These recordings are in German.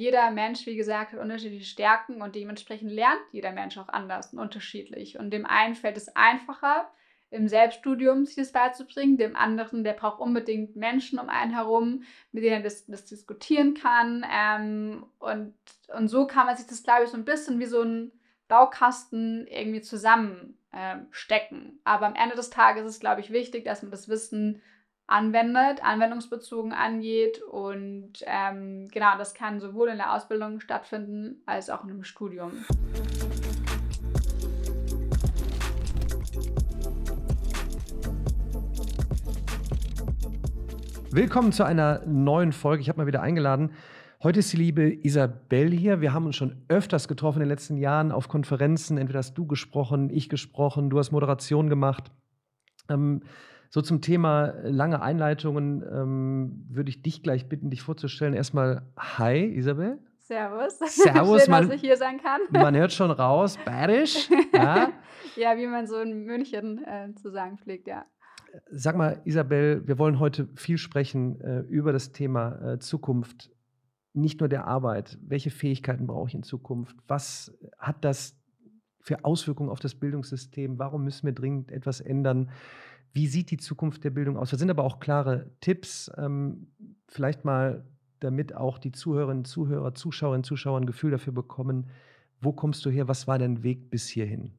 jeder Mensch, wie gesagt, hat unterschiedliche Stärken und dementsprechend lernt jeder Mensch auch anders und unterschiedlich. Und dem einen fällt es einfacher, im Selbststudium sich das beizubringen, dem anderen, der braucht unbedingt Menschen um einen herum, mit denen er das, das diskutieren kann. Ähm, und, und so kann man sich das, glaube ich, so ein bisschen wie so ein Baukasten irgendwie zusammenstecken. Ähm, Aber am Ende des Tages ist es, glaube ich, wichtig, dass man das Wissen anwendet, anwendungsbezogen angeht. Und ähm, genau, das kann sowohl in der Ausbildung stattfinden als auch in einem Studium. Willkommen zu einer neuen Folge. Ich habe mal wieder eingeladen. Heute ist die liebe Isabel hier. Wir haben uns schon öfters getroffen in den letzten Jahren auf Konferenzen. Entweder hast du gesprochen, ich gesprochen, du hast Moderation gemacht. Ähm, so zum Thema lange Einleitungen ähm, würde ich dich gleich bitten, dich vorzustellen. Erstmal, hi Isabel. Servus. Servus. Schön, man, dass ich hier sein kann. Man hört schon raus, bayerisch. Ja, ja wie man so in München äh, zu sagen pflegt, ja. Sag mal, Isabel, wir wollen heute viel sprechen äh, über das Thema äh, Zukunft, nicht nur der Arbeit. Welche Fähigkeiten brauche ich in Zukunft? Was hat das für Auswirkungen auf das Bildungssystem? Warum müssen wir dringend etwas ändern? Wie sieht die Zukunft der Bildung aus? Da sind aber auch klare Tipps, ähm, vielleicht mal, damit auch die Zuhörerinnen, Zuhörer, Zuschauerinnen, Zuschauer ein Gefühl dafür bekommen, wo kommst du her? Was war dein Weg bis hierhin?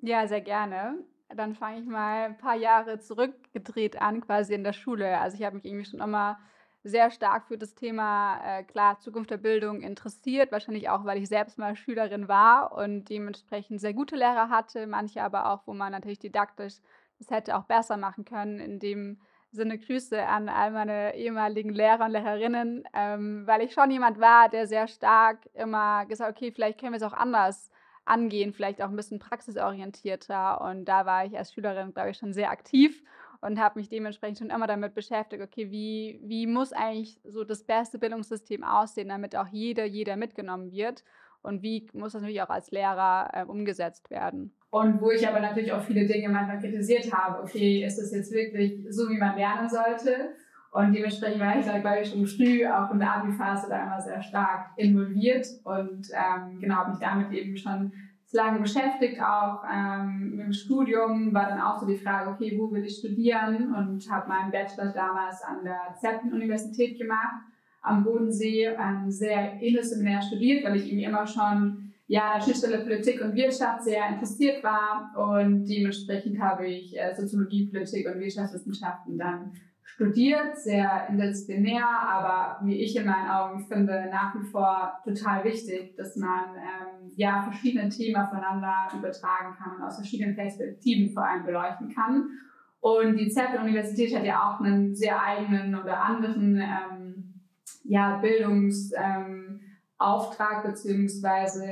Ja, sehr gerne. Dann fange ich mal ein paar Jahre zurückgedreht an, quasi in der Schule. Also ich habe mich irgendwie schon immer sehr stark für das Thema, äh, klar, Zukunft der Bildung interessiert. Wahrscheinlich auch, weil ich selbst mal Schülerin war und dementsprechend sehr gute Lehrer hatte. Manche aber auch, wo man natürlich didaktisch das hätte auch besser machen können. In dem Sinne Grüße an all meine ehemaligen Lehrer und Lehrerinnen, ähm, weil ich schon jemand war, der sehr stark immer gesagt okay, vielleicht können wir es auch anders angehen, vielleicht auch ein bisschen praxisorientierter. Und da war ich als Schülerin, glaube ich, schon sehr aktiv und habe mich dementsprechend schon immer damit beschäftigt, okay, wie, wie muss eigentlich so das beste Bildungssystem aussehen, damit auch jeder, jeder mitgenommen wird und wie muss das natürlich auch als Lehrer äh, umgesetzt werden. Und wo ich aber natürlich auch viele Dinge manchmal kritisiert habe, okay, ist das jetzt wirklich so, wie man lernen sollte? Und dementsprechend war ich da, glaube ich, schon früh auch in der Abi-Phase da immer sehr stark involviert und ähm, genau, habe mich damit eben schon lange beschäftigt, auch ähm, mit dem Studium war dann auch so die Frage, okay, wo will ich studieren und habe meinen Bachelor damals an der Zeppelin-Universität gemacht, am Bodensee, ähm, sehr interdisziplinär studiert, weil ich irgendwie immer schon ja, Schnittstelle Politik und Wirtschaft sehr interessiert war und dementsprechend habe ich äh, Soziologie, Politik und Wirtschaftswissenschaften dann studiert, sehr interdisziplinär, aber wie ich in meinen Augen finde, nach wie vor total wichtig, dass man ähm, ja verschiedene Themen aufeinander übertragen kann und aus verschiedenen Perspektiven vor allem beleuchten kann. Und die ZEP-Universität hat ja auch einen sehr eigenen oder anderen ähm, ja, Bildungsauftrag ähm, beziehungsweise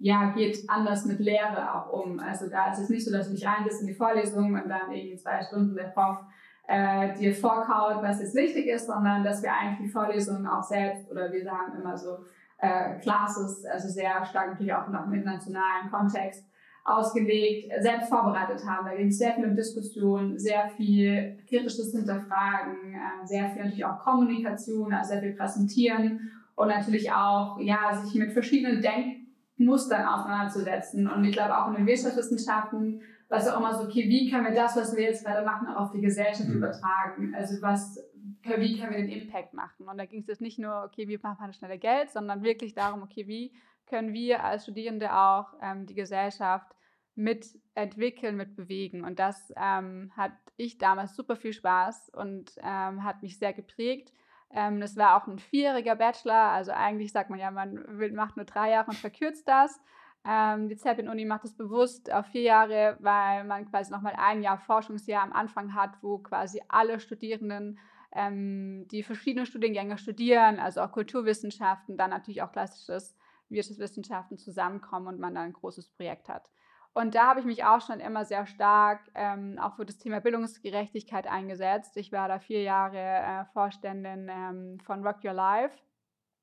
ja, geht anders mit Lehre auch um. Also da ist es nicht so, dass du dich reinsetzt in die Vorlesung und dann irgendwie zwei Stunden der Prof äh, dir vorkaut, was jetzt wichtig ist, sondern dass wir eigentlich die Vorlesungen auch selbst oder wir sagen immer so äh, Classes, also sehr stark natürlich auch noch im internationalen Kontext ausgelegt, selbst vorbereitet haben. Da ging es sehr viel um Diskussion, sehr viel kritisches Hinterfragen, äh, sehr viel natürlich auch Kommunikation, also sehr viel Präsentieren und natürlich auch ja, sich mit verschiedenen Denkmustern auseinanderzusetzen. Und ich glaube auch in den Wirtschaftswissenschaften was auch immer so, okay, wie können wir das, was wir jetzt gerade machen, auch auf die Gesellschaft mhm. übertragen? Also was, wie können wir den Impact machen? Und da ging es jetzt nicht nur, okay, wie machen wir schnelle Geld, sondern wirklich darum, okay, wie können wir als Studierende auch ähm, die Gesellschaft mitentwickeln, mitbewegen. Und das ähm, hat ich damals super viel Spaß und ähm, hat mich sehr geprägt. Ähm, das war auch ein vierjähriger Bachelor, also eigentlich sagt man ja, man macht nur drei Jahre und verkürzt das. Ähm, die Zeppelin-Uni macht das bewusst auf vier Jahre, weil man quasi nochmal ein Jahr Forschungsjahr am Anfang hat, wo quasi alle Studierenden ähm, die verschiedenen Studiengänge studieren, also auch Kulturwissenschaften, dann natürlich auch klassisches Wirtschaftswissenschaften zusammenkommen und man dann ein großes Projekt hat. Und da habe ich mich auch schon immer sehr stark ähm, auch für das Thema Bildungsgerechtigkeit eingesetzt. Ich war da vier Jahre äh, Vorständin ähm, von Rock Your Life,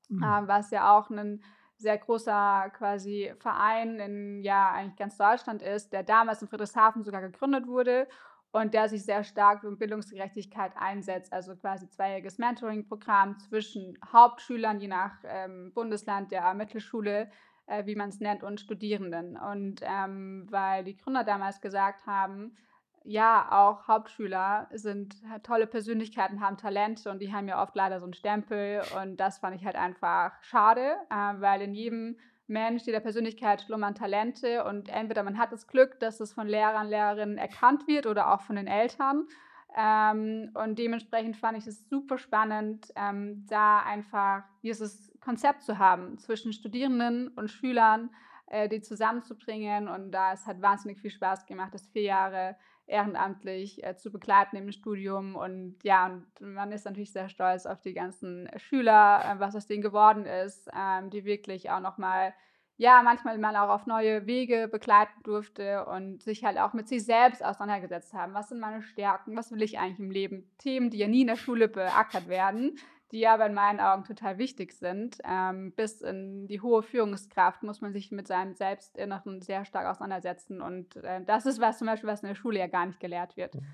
mhm. äh, was ja auch ein sehr großer quasi Verein in ja eigentlich ganz Deutschland ist, der damals in Friedrichshafen sogar gegründet wurde und der sich sehr stark für Bildungsgerechtigkeit einsetzt. Also quasi zweijähriges Mentoring-Programm zwischen Hauptschülern, je nach ähm, Bundesland der Mittelschule, äh, wie man es nennt, und Studierenden. Und ähm, weil die Gründer damals gesagt haben, ja, auch Hauptschüler sind halt tolle Persönlichkeiten, haben Talente und die haben ja oft leider so einen Stempel. Und das fand ich halt einfach schade, äh, weil in jedem Mensch, jeder Persönlichkeit schlummern Talente und entweder man hat das Glück, dass es von Lehrern, Lehrerinnen erkannt wird oder auch von den Eltern. Ähm, und dementsprechend fand ich es super spannend, ähm, da einfach dieses Konzept zu haben zwischen Studierenden und Schülern, äh, die zusammenzubringen. Und da es hat wahnsinnig viel Spaß gemacht, das vier Jahre ehrenamtlich äh, zu begleiten im Studium. Und ja, und man ist natürlich sehr stolz auf die ganzen Schüler, äh, was aus denen geworden ist, ähm, die wirklich auch nochmal, ja, manchmal man auch auf neue Wege begleiten durfte und sich halt auch mit sich selbst auseinandergesetzt haben. Was sind meine Stärken? Was will ich eigentlich im Leben? Themen, die ja nie in der Schule beackert werden die aber in meinen Augen total wichtig sind. Ähm, bis in die hohe Führungskraft muss man sich mit seinem Selbstinneren sehr stark auseinandersetzen. Und äh, das ist was zum Beispiel, was in der Schule ja gar nicht gelehrt wird. Mhm.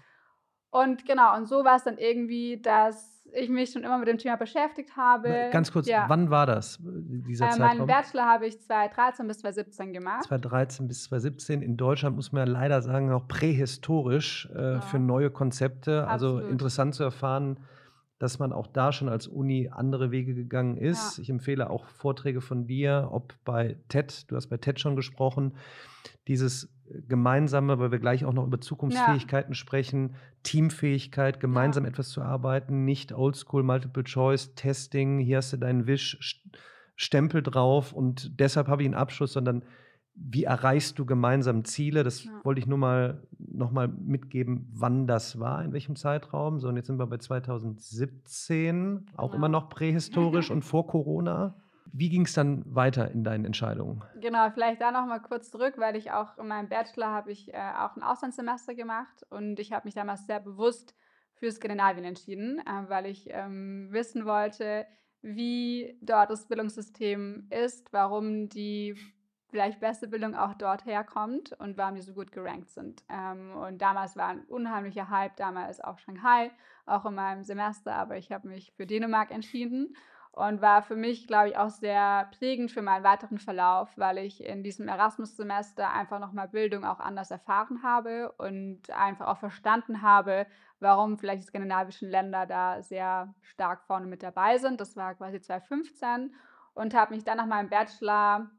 Und genau, und so war es dann irgendwie, dass ich mich schon immer mit dem Thema beschäftigt habe. Ganz kurz, ja. wann war das, dieser äh, Zeitraum? Meinen Bachelor habe ich 2013 bis 2017 gemacht. 2013 bis 2017. In Deutschland muss man ja leider sagen, noch prähistorisch äh, ja. für neue Konzepte. Also Absolut. interessant zu erfahren, dass man auch da schon als Uni andere Wege gegangen ist. Ja. Ich empfehle auch Vorträge von dir, ob bei TED, du hast bei TED schon gesprochen, dieses äh, gemeinsame, weil wir gleich auch noch über Zukunftsfähigkeiten ja. sprechen, Teamfähigkeit, gemeinsam ja. etwas zu arbeiten, nicht Oldschool, Multiple Choice, Testing, hier hast du deinen Wisch, Stempel drauf und deshalb habe ich einen Abschluss, sondern wie erreichst du gemeinsam Ziele? Das ja. wollte ich nur mal noch mal mitgeben, wann das war, in welchem Zeitraum. So, und jetzt sind wir bei 2017, auch genau. immer noch prähistorisch und vor Corona. Wie ging es dann weiter in deinen Entscheidungen? Genau, vielleicht da noch mal kurz zurück, weil ich auch in meinem Bachelor habe ich äh, auch ein Auslandssemester gemacht und ich habe mich damals sehr bewusst für Skandinavien entschieden, äh, weil ich ähm, wissen wollte, wie dort das Bildungssystem ist, warum die vielleicht beste Bildung auch dort herkommt und warum die so gut gerankt sind. Ähm, und damals war ein unheimlicher Hype, damals auch Shanghai, auch in meinem Semester, aber ich habe mich für Dänemark entschieden und war für mich, glaube ich, auch sehr prägend für meinen weiteren Verlauf, weil ich in diesem Erasmus-Semester einfach nochmal Bildung auch anders erfahren habe und einfach auch verstanden habe, warum vielleicht die skandinavischen Länder da sehr stark vorne mit dabei sind. Das war quasi 2015 und habe mich dann nach meinem Bachelor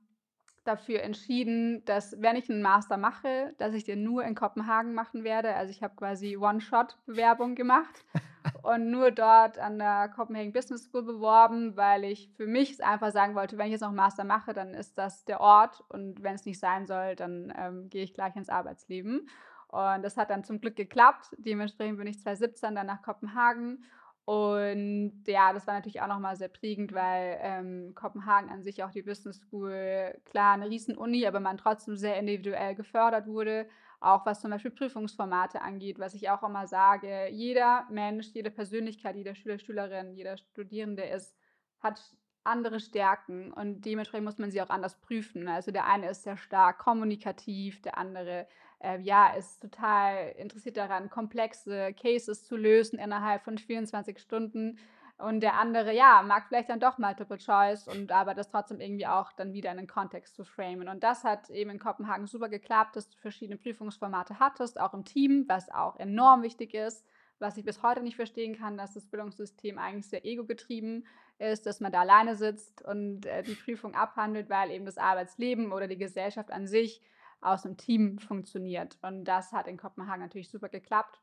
dafür entschieden, dass wenn ich einen Master mache, dass ich den nur in Kopenhagen machen werde. Also ich habe quasi One-Shot-Bewerbung gemacht und nur dort an der Copenhagen Business School beworben, weil ich für mich einfach sagen wollte, wenn ich jetzt noch einen Master mache, dann ist das der Ort und wenn es nicht sein soll, dann ähm, gehe ich gleich ins Arbeitsleben. Und das hat dann zum Glück geklappt. Dementsprechend bin ich 2017 dann nach Kopenhagen und ja, das war natürlich auch nochmal sehr prägend, weil ähm, Kopenhagen an sich auch die Business School, klar, eine Riesen-Uni, aber man trotzdem sehr individuell gefördert wurde. Auch was zum Beispiel Prüfungsformate angeht, was ich auch immer sage, jeder Mensch, jede Persönlichkeit, jeder Schüler, Schülerin, jeder Studierende ist, hat andere Stärken und dementsprechend muss man sie auch anders prüfen. Also der eine ist sehr stark kommunikativ, der andere äh, ja, ist total interessiert daran, komplexe Cases zu lösen innerhalb von 24 Stunden. Und der andere, ja, mag vielleicht dann doch Multiple Choice und aber das trotzdem irgendwie auch dann wieder in den Kontext zu framen. Und das hat eben in Kopenhagen super geklappt, dass du verschiedene Prüfungsformate hattest, auch im Team, was auch enorm wichtig ist was ich bis heute nicht verstehen kann, dass das Bildungssystem eigentlich sehr ego-getrieben ist, dass man da alleine sitzt und äh, die Prüfung abhandelt, weil eben das Arbeitsleben oder die Gesellschaft an sich aus einem Team funktioniert. Und das hat in Kopenhagen natürlich super geklappt.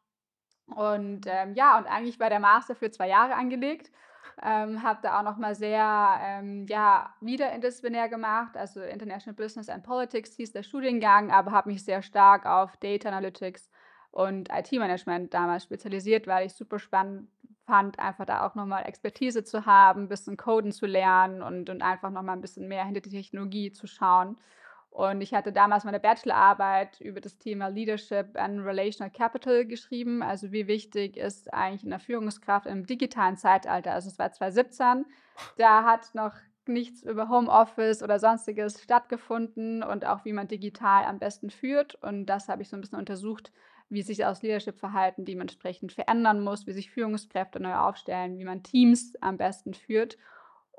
Und ähm, ja, und eigentlich war der Master für zwei Jahre angelegt. Ähm, habe da auch nochmal sehr ähm, ja, wieder interdisziplinär gemacht, also International Business and Politics hieß der Studiengang, aber habe mich sehr stark auf Data Analytics und IT-Management damals spezialisiert, weil ich super spannend fand, einfach da auch nochmal Expertise zu haben, ein bisschen Coden zu lernen und, und einfach nochmal ein bisschen mehr hinter die Technologie zu schauen. Und ich hatte damals meine Bachelorarbeit über das Thema Leadership and Relational Capital geschrieben. Also wie wichtig ist eigentlich eine Führungskraft im digitalen Zeitalter. Also es war 2017. Da hat noch nichts über Homeoffice oder sonstiges stattgefunden und auch wie man digital am besten führt. Und das habe ich so ein bisschen untersucht, wie sich das Leadership-Verhalten dementsprechend verändern muss, wie sich Führungskräfte neu aufstellen, wie man Teams am besten führt.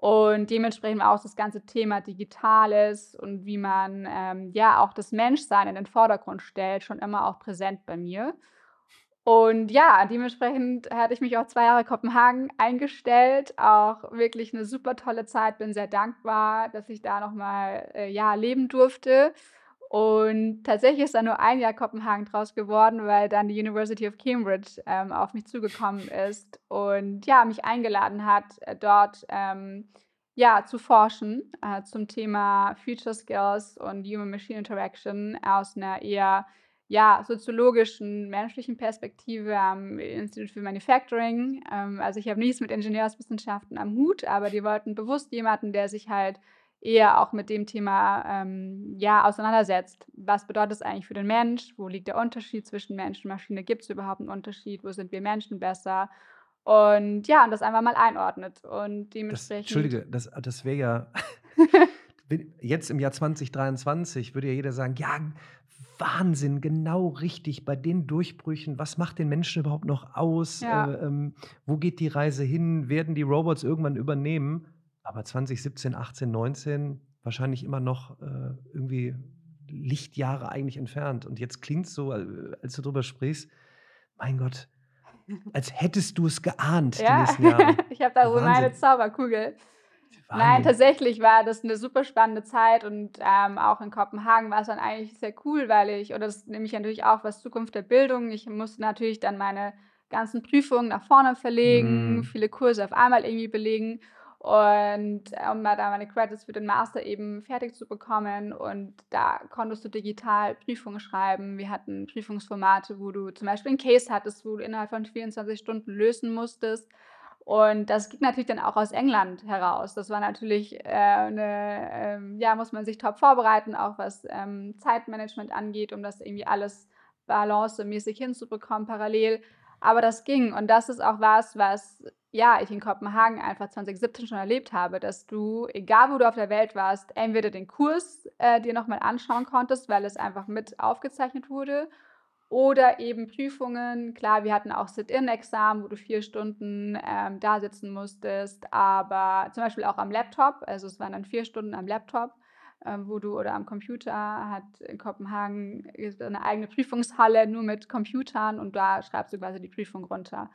Und dementsprechend auch das ganze Thema Digitales und wie man ähm, ja auch das Menschsein in den Vordergrund stellt, schon immer auch präsent bei mir. Und ja, dementsprechend hatte ich mich auch zwei Jahre Kopenhagen eingestellt. Auch wirklich eine super tolle Zeit. Bin sehr dankbar, dass ich da nochmal äh, ja, leben durfte. Und tatsächlich ist da nur ein Jahr Kopenhagen draus geworden, weil dann die University of Cambridge ähm, auf mich zugekommen ist und ja, mich eingeladen hat, äh, dort ähm, ja, zu forschen äh, zum Thema Future Skills und Human-Machine Interaction aus einer eher ja, soziologischen, menschlichen Perspektive am Institute für Manufacturing. Ähm, also ich habe nichts mit Ingenieurswissenschaften am Hut, aber die wollten bewusst jemanden, der sich halt eher auch mit dem Thema ähm, ja, auseinandersetzt. Was bedeutet es eigentlich für den Mensch? Wo liegt der Unterschied zwischen Mensch und Maschine? Gibt es überhaupt einen Unterschied? Wo sind wir Menschen besser? Und ja, und das einfach mal einordnet. Und dementsprechend. Das, Entschuldige, das, das wäre ja. jetzt im Jahr 2023 würde ja jeder sagen: Ja, Wahnsinn, genau richtig bei den Durchbrüchen. Was macht den Menschen überhaupt noch aus? Ja. Äh, ähm, wo geht die Reise hin? Werden die Robots irgendwann übernehmen? Aber 2017, 18, 19 wahrscheinlich immer noch äh, irgendwie Lichtjahre eigentlich entfernt. Und jetzt klingt es so, als du darüber sprichst, mein Gott, als hättest du es geahnt ja. die nächsten Jahre. ich habe da so meine Zauberkugel. Wahnsinn. Nein, tatsächlich war das eine super spannende Zeit und ähm, auch in Kopenhagen war es dann eigentlich sehr cool, weil ich, oder das nehme ich natürlich auch was Zukunft der Bildung, ich musste natürlich dann meine ganzen Prüfungen nach vorne verlegen, mm. viele Kurse auf einmal irgendwie belegen und äh, um da meine Credits für den Master eben fertig zu bekommen. Und da konntest du digital Prüfungen schreiben. Wir hatten Prüfungsformate, wo du zum Beispiel einen Case hattest, wo du innerhalb von 24 Stunden lösen musstest. Und das ging natürlich dann auch aus England heraus. Das war natürlich äh, eine, ähm, ja, muss man sich top vorbereiten, auch was ähm, Zeitmanagement angeht, um das irgendwie alles balancemäßig hinzubekommen parallel. Aber das ging. Und das ist auch was, was ja, ich in Kopenhagen einfach 2017 schon erlebt habe, dass du, egal wo du auf der Welt warst, entweder den Kurs äh, dir nochmal anschauen konntest, weil es einfach mit aufgezeichnet wurde, oder eben Prüfungen. Klar, wir hatten auch Sit-In-Examen, wo du vier Stunden ähm, da sitzen musstest, aber zum Beispiel auch am Laptop, also es waren dann vier Stunden am Laptop, wo du oder am Computer hat in Kopenhagen eine eigene Prüfungshalle nur mit Computern und da schreibst du quasi die Prüfung runter.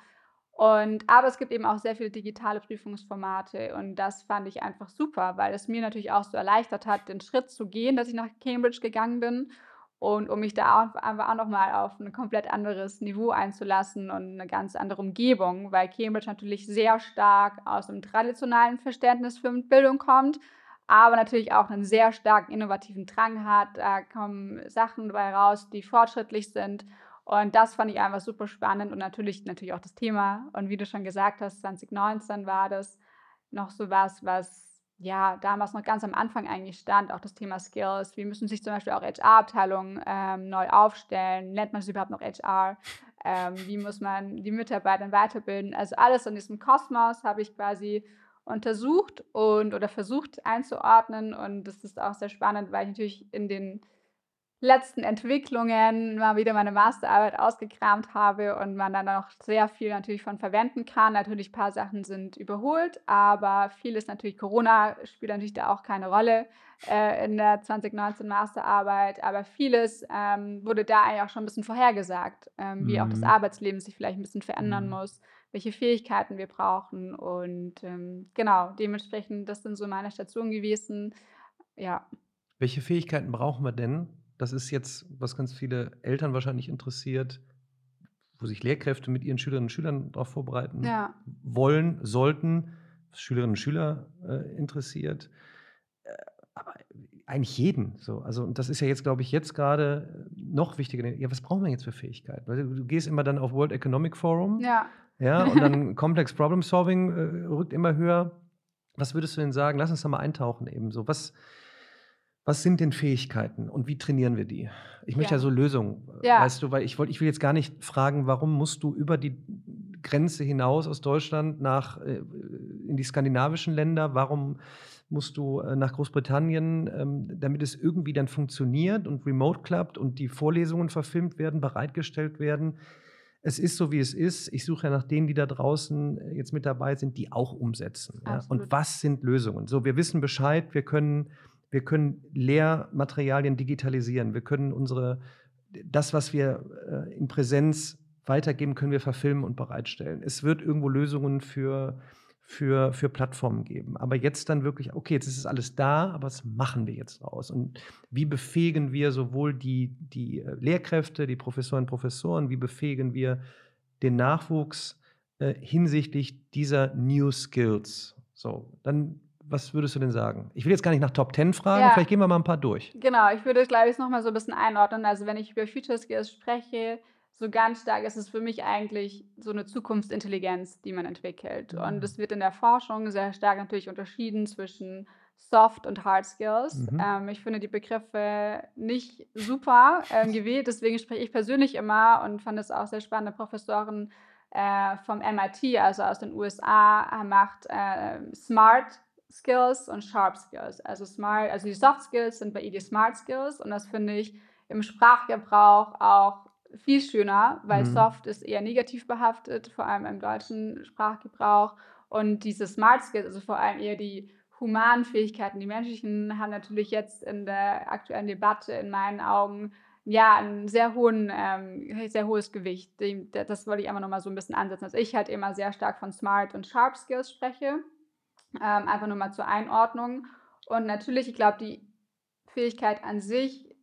Und, aber es gibt eben auch sehr viele digitale Prüfungsformate und das fand ich einfach super, weil es mir natürlich auch so erleichtert hat, den Schritt zu gehen, dass ich nach Cambridge gegangen bin und um mich da einfach auch nochmal auf ein komplett anderes Niveau einzulassen und eine ganz andere Umgebung, weil Cambridge natürlich sehr stark aus einem traditionellen Verständnis für Bildung kommt, aber natürlich auch einen sehr starken innovativen Drang hat. Da kommen Sachen dabei raus, die fortschrittlich sind und das fand ich einfach super spannend und natürlich, natürlich auch das Thema. Und wie du schon gesagt hast, 2019 war das noch so was, was ja damals noch ganz am Anfang eigentlich stand, auch das Thema Skills. Wie müssen sich zum Beispiel auch HR-Abteilungen ähm, neu aufstellen? Nennt man es überhaupt noch HR? Ähm, wie muss man die Mitarbeiter weiterbilden? Also alles in diesem Kosmos habe ich quasi untersucht und oder versucht einzuordnen. Und das ist auch sehr spannend, weil ich natürlich in den letzten Entwicklungen mal wieder meine Masterarbeit ausgekramt habe und man dann noch sehr viel natürlich von verwenden kann. Natürlich ein paar Sachen sind überholt, aber viel ist natürlich Corona spielt natürlich da auch keine Rolle äh, in der 2019 Masterarbeit, aber vieles ähm, wurde da eigentlich auch schon ein bisschen vorhergesagt, ähm, wie auch das mhm. Arbeitsleben sich vielleicht ein bisschen verändern mhm. muss, welche Fähigkeiten wir brauchen und ähm, genau, dementsprechend, das sind so meine Stationen gewesen. Ja. Welche Fähigkeiten brauchen wir denn, das ist jetzt, was ganz viele Eltern wahrscheinlich interessiert, wo sich Lehrkräfte mit ihren Schülerinnen und Schülern darauf vorbereiten ja. wollen, sollten, was Schülerinnen und Schüler äh, interessiert. Äh, aber eigentlich jeden. So. Also, und das ist ja jetzt, glaube ich, jetzt gerade noch wichtiger. Ja, was brauchen wir jetzt für Fähigkeiten? Du, du gehst immer dann auf World Economic Forum. Ja. Ja, und dann Complex Problem Solving äh, rückt immer höher. Was würdest du denn sagen? Lass uns da mal eintauchen eben so. Was, was sind denn Fähigkeiten und wie trainieren wir die? Ich möchte ja, ja so Lösungen, äh, ja. weißt du, weil ich, wollt, ich will jetzt gar nicht fragen, warum musst du über die Grenze hinaus aus Deutschland nach äh, in die skandinavischen Länder? Warum musst du äh, nach Großbritannien, ähm, damit es irgendwie dann funktioniert und remote klappt und die Vorlesungen verfilmt werden, bereitgestellt werden. Es ist so, wie es ist. Ich suche ja nach denen, die da draußen äh, jetzt mit dabei sind, die auch umsetzen. Ja? Und was sind Lösungen? So, wir wissen Bescheid, wir können, wir können Lehrmaterialien digitalisieren, wir können unsere, das, was wir äh, in Präsenz weitergeben, können wir verfilmen und bereitstellen. Es wird irgendwo Lösungen für für, für Plattformen geben. Aber jetzt dann wirklich, okay, jetzt ist es alles da, aber was machen wir jetzt draus? Und wie befähigen wir sowohl die, die äh, Lehrkräfte, die Professoren und Professoren, wie befähigen wir den Nachwuchs äh, hinsichtlich dieser New Skills? So, dann was würdest du denn sagen? Ich will jetzt gar nicht nach Top 10 fragen, ja. vielleicht gehen wir mal ein paar durch. Genau, ich würde, glaube ich, noch mal so ein bisschen einordnen. Also, wenn ich über Future Skills spreche, so ganz stark ist es für mich eigentlich so eine Zukunftsintelligenz, die man entwickelt. Mhm. Und es wird in der Forschung sehr stark natürlich unterschieden zwischen Soft und Hard Skills. Mhm. Ähm, ich finde die Begriffe nicht super ähm, gewählt, deswegen spreche ich persönlich immer und fand es auch sehr spannend. Eine Professorin äh, vom MIT, also aus den USA, macht äh, Smart Skills und Sharp Skills. Also Smart, also die Soft Skills sind bei ihr die Smart Skills und das finde ich im Sprachgebrauch auch viel schöner, weil mhm. Soft ist eher negativ behaftet, vor allem im deutschen Sprachgebrauch. Und diese Smart Skills, also vor allem eher die humanen Fähigkeiten, die menschlichen, haben natürlich jetzt in der aktuellen Debatte in meinen Augen ja ein sehr hohen, ähm, sehr hohes Gewicht. Das wollte ich einfach nochmal so ein bisschen ansetzen, dass ich halt immer sehr stark von Smart und Sharp Skills spreche. Ähm, einfach nur mal zur Einordnung. Und natürlich, ich glaube, die Fähigkeit an sich,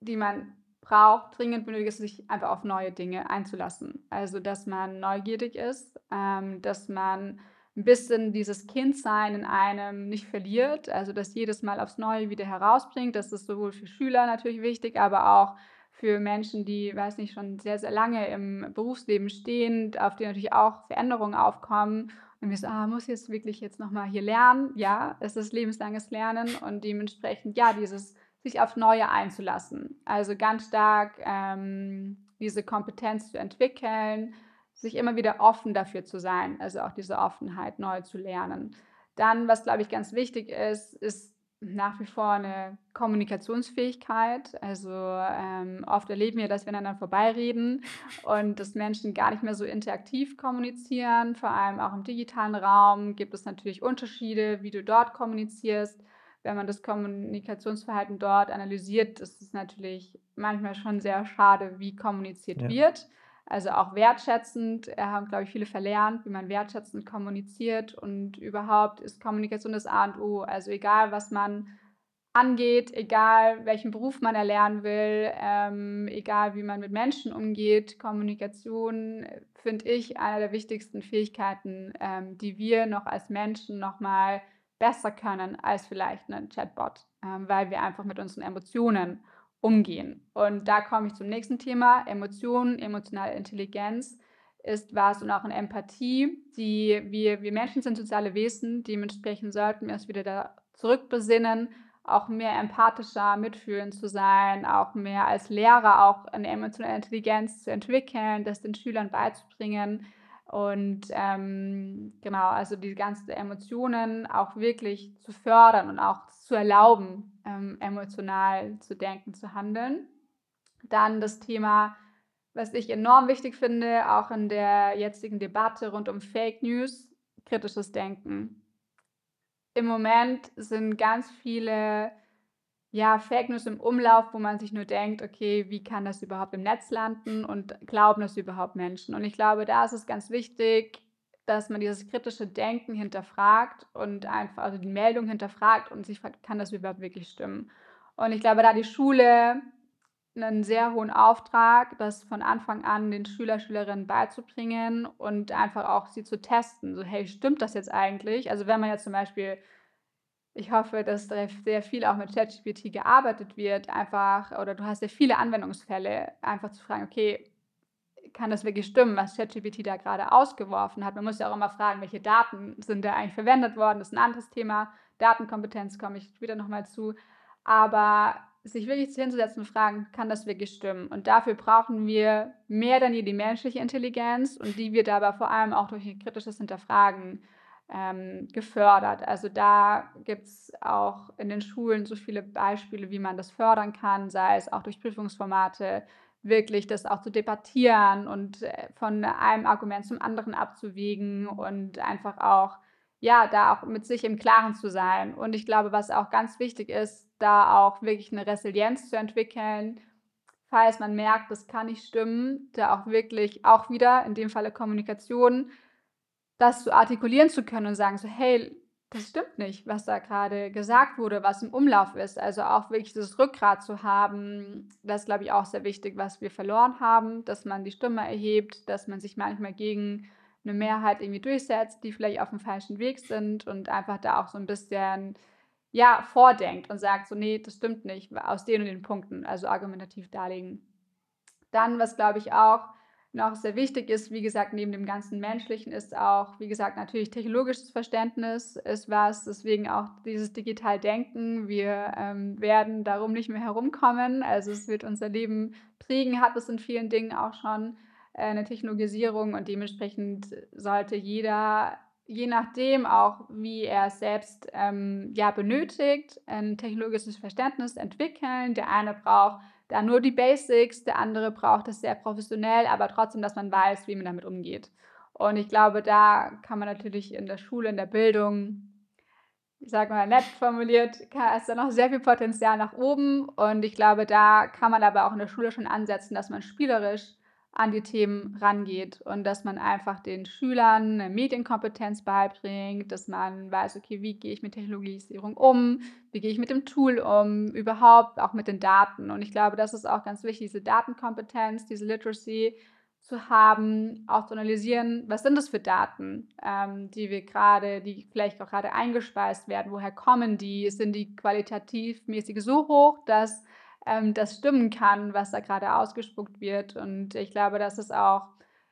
die man braucht, dringend benötigt ist, sich einfach auf neue Dinge einzulassen. Also, dass man neugierig ist, ähm, dass man ein bisschen dieses Kindsein in einem nicht verliert, also dass jedes Mal aufs Neue wieder herausbringt. Das ist sowohl für Schüler natürlich wichtig, aber auch für Menschen, die, weiß nicht, schon sehr, sehr lange im Berufsleben stehen, auf die natürlich auch Veränderungen aufkommen. Und wir so, ah, muss ich jetzt wirklich jetzt nochmal hier lernen? Ja, es ist lebenslanges Lernen und dementsprechend, ja, dieses sich aufs Neue einzulassen. Also ganz stark ähm, diese Kompetenz zu entwickeln, sich immer wieder offen dafür zu sein, also auch diese Offenheit neu zu lernen. Dann, was glaube ich ganz wichtig ist, ist nach wie vor eine Kommunikationsfähigkeit. Also ähm, oft erleben wir, dass wir einander vorbeireden und dass Menschen gar nicht mehr so interaktiv kommunizieren. Vor allem auch im digitalen Raum gibt es natürlich Unterschiede, wie du dort kommunizierst wenn man das Kommunikationsverhalten dort analysiert, ist es natürlich manchmal schon sehr schade, wie kommuniziert ja. wird. Also auch wertschätzend, haben, glaube ich, viele verlernt, wie man wertschätzend kommuniziert und überhaupt ist Kommunikation das A und O. Also egal, was man angeht, egal welchen Beruf man erlernen will, ähm, egal wie man mit Menschen umgeht, Kommunikation finde ich eine der wichtigsten Fähigkeiten, ähm, die wir noch als Menschen nochmal mal besser können als vielleicht ein Chatbot, ähm, weil wir einfach mit unseren Emotionen umgehen. Und da komme ich zum nächsten Thema. Emotionen, emotionale Intelligenz ist was und auch eine Empathie, die wir, wir Menschen sind soziale Wesen, dementsprechend sollten wir uns wieder da zurückbesinnen, auch mehr empathischer, mitfühlend zu sein, auch mehr als Lehrer auch eine emotionale Intelligenz zu entwickeln, das den Schülern beizubringen, und ähm, genau, also die ganzen Emotionen auch wirklich zu fördern und auch zu erlauben, ähm, emotional zu denken, zu handeln. Dann das Thema, was ich enorm wichtig finde, auch in der jetzigen Debatte rund um Fake News, kritisches Denken. Im Moment sind ganz viele ja, Fake News im Umlauf, wo man sich nur denkt, okay, wie kann das überhaupt im Netz landen und glauben das überhaupt Menschen? Und ich glaube, da ist es ganz wichtig, dass man dieses kritische Denken hinterfragt und einfach, also die Meldung hinterfragt und sich fragt, kann das überhaupt wirklich stimmen? Und ich glaube, da die Schule einen sehr hohen Auftrag, das von Anfang an den Schüler, Schülerinnen beizubringen und einfach auch sie zu testen. So, hey, stimmt das jetzt eigentlich? Also wenn man jetzt zum Beispiel ich hoffe, dass da sehr viel auch mit ChatGPT gearbeitet wird, einfach, oder du hast ja viele Anwendungsfälle, einfach zu fragen, okay, kann das wirklich stimmen, was ChatGPT da gerade ausgeworfen hat? Man muss ja auch immer fragen, welche Daten sind da eigentlich verwendet worden. Das ist ein anderes Thema. Datenkompetenz komme ich später nochmal zu. Aber sich wirklich hinzusetzen und fragen, kann das wirklich stimmen? Und dafür brauchen wir mehr denn je die menschliche Intelligenz und die wir dabei vor allem auch durch ein kritisches Hinterfragen ähm, gefördert. Also da gibt es auch in den Schulen so viele Beispiele, wie man das fördern kann, sei es auch durch Prüfungsformate, wirklich das auch zu debattieren und äh, von einem Argument zum anderen abzuwägen und einfach auch, ja, da auch mit sich im Klaren zu sein. Und ich glaube, was auch ganz wichtig ist, da auch wirklich eine Resilienz zu entwickeln, falls man merkt, das kann nicht stimmen, da auch wirklich auch wieder in dem Falle Kommunikation, das zu artikulieren zu können und sagen so, hey, das stimmt nicht, was da gerade gesagt wurde, was im Umlauf ist. Also auch wirklich das Rückgrat zu haben, das glaube ich, auch sehr wichtig, was wir verloren haben, dass man die Stimme erhebt, dass man sich manchmal gegen eine Mehrheit irgendwie durchsetzt, die vielleicht auf dem falschen Weg sind und einfach da auch so ein bisschen ja, vordenkt und sagt so, nee, das stimmt nicht, aus den und den Punkten, also argumentativ darlegen. Dann, was glaube ich auch noch sehr wichtig ist, wie gesagt, neben dem ganzen Menschlichen ist auch, wie gesagt, natürlich technologisches Verständnis ist was, deswegen auch dieses digital Denken. Wir ähm, werden darum nicht mehr herumkommen. Also es wird unser Leben prägen, hat es in vielen Dingen auch schon äh, eine Technologisierung und dementsprechend sollte jeder, je nachdem auch, wie er es selbst ähm, ja, benötigt, ein technologisches Verständnis entwickeln. Der eine braucht da nur die Basics, der andere braucht es sehr professionell, aber trotzdem, dass man weiß, wie man damit umgeht. Und ich glaube, da kann man natürlich in der Schule, in der Bildung, ich sage mal nett formuliert, ist da noch sehr viel Potenzial nach oben. Und ich glaube, da kann man aber auch in der Schule schon ansetzen, dass man spielerisch an die Themen rangeht und dass man einfach den Schülern eine Medienkompetenz beibringt, dass man weiß, okay, wie gehe ich mit Technologisierung um, wie gehe ich mit dem Tool um, überhaupt auch mit den Daten. Und ich glaube, das ist auch ganz wichtig, diese Datenkompetenz, diese Literacy zu haben, auch zu analysieren, was sind das für Daten, ähm, die wir gerade, die vielleicht auch gerade eingespeist werden, woher kommen die, sind die qualitativ mäßig so hoch, dass ähm, das stimmen kann, was da gerade ausgespuckt wird. Und ich glaube, das ist auch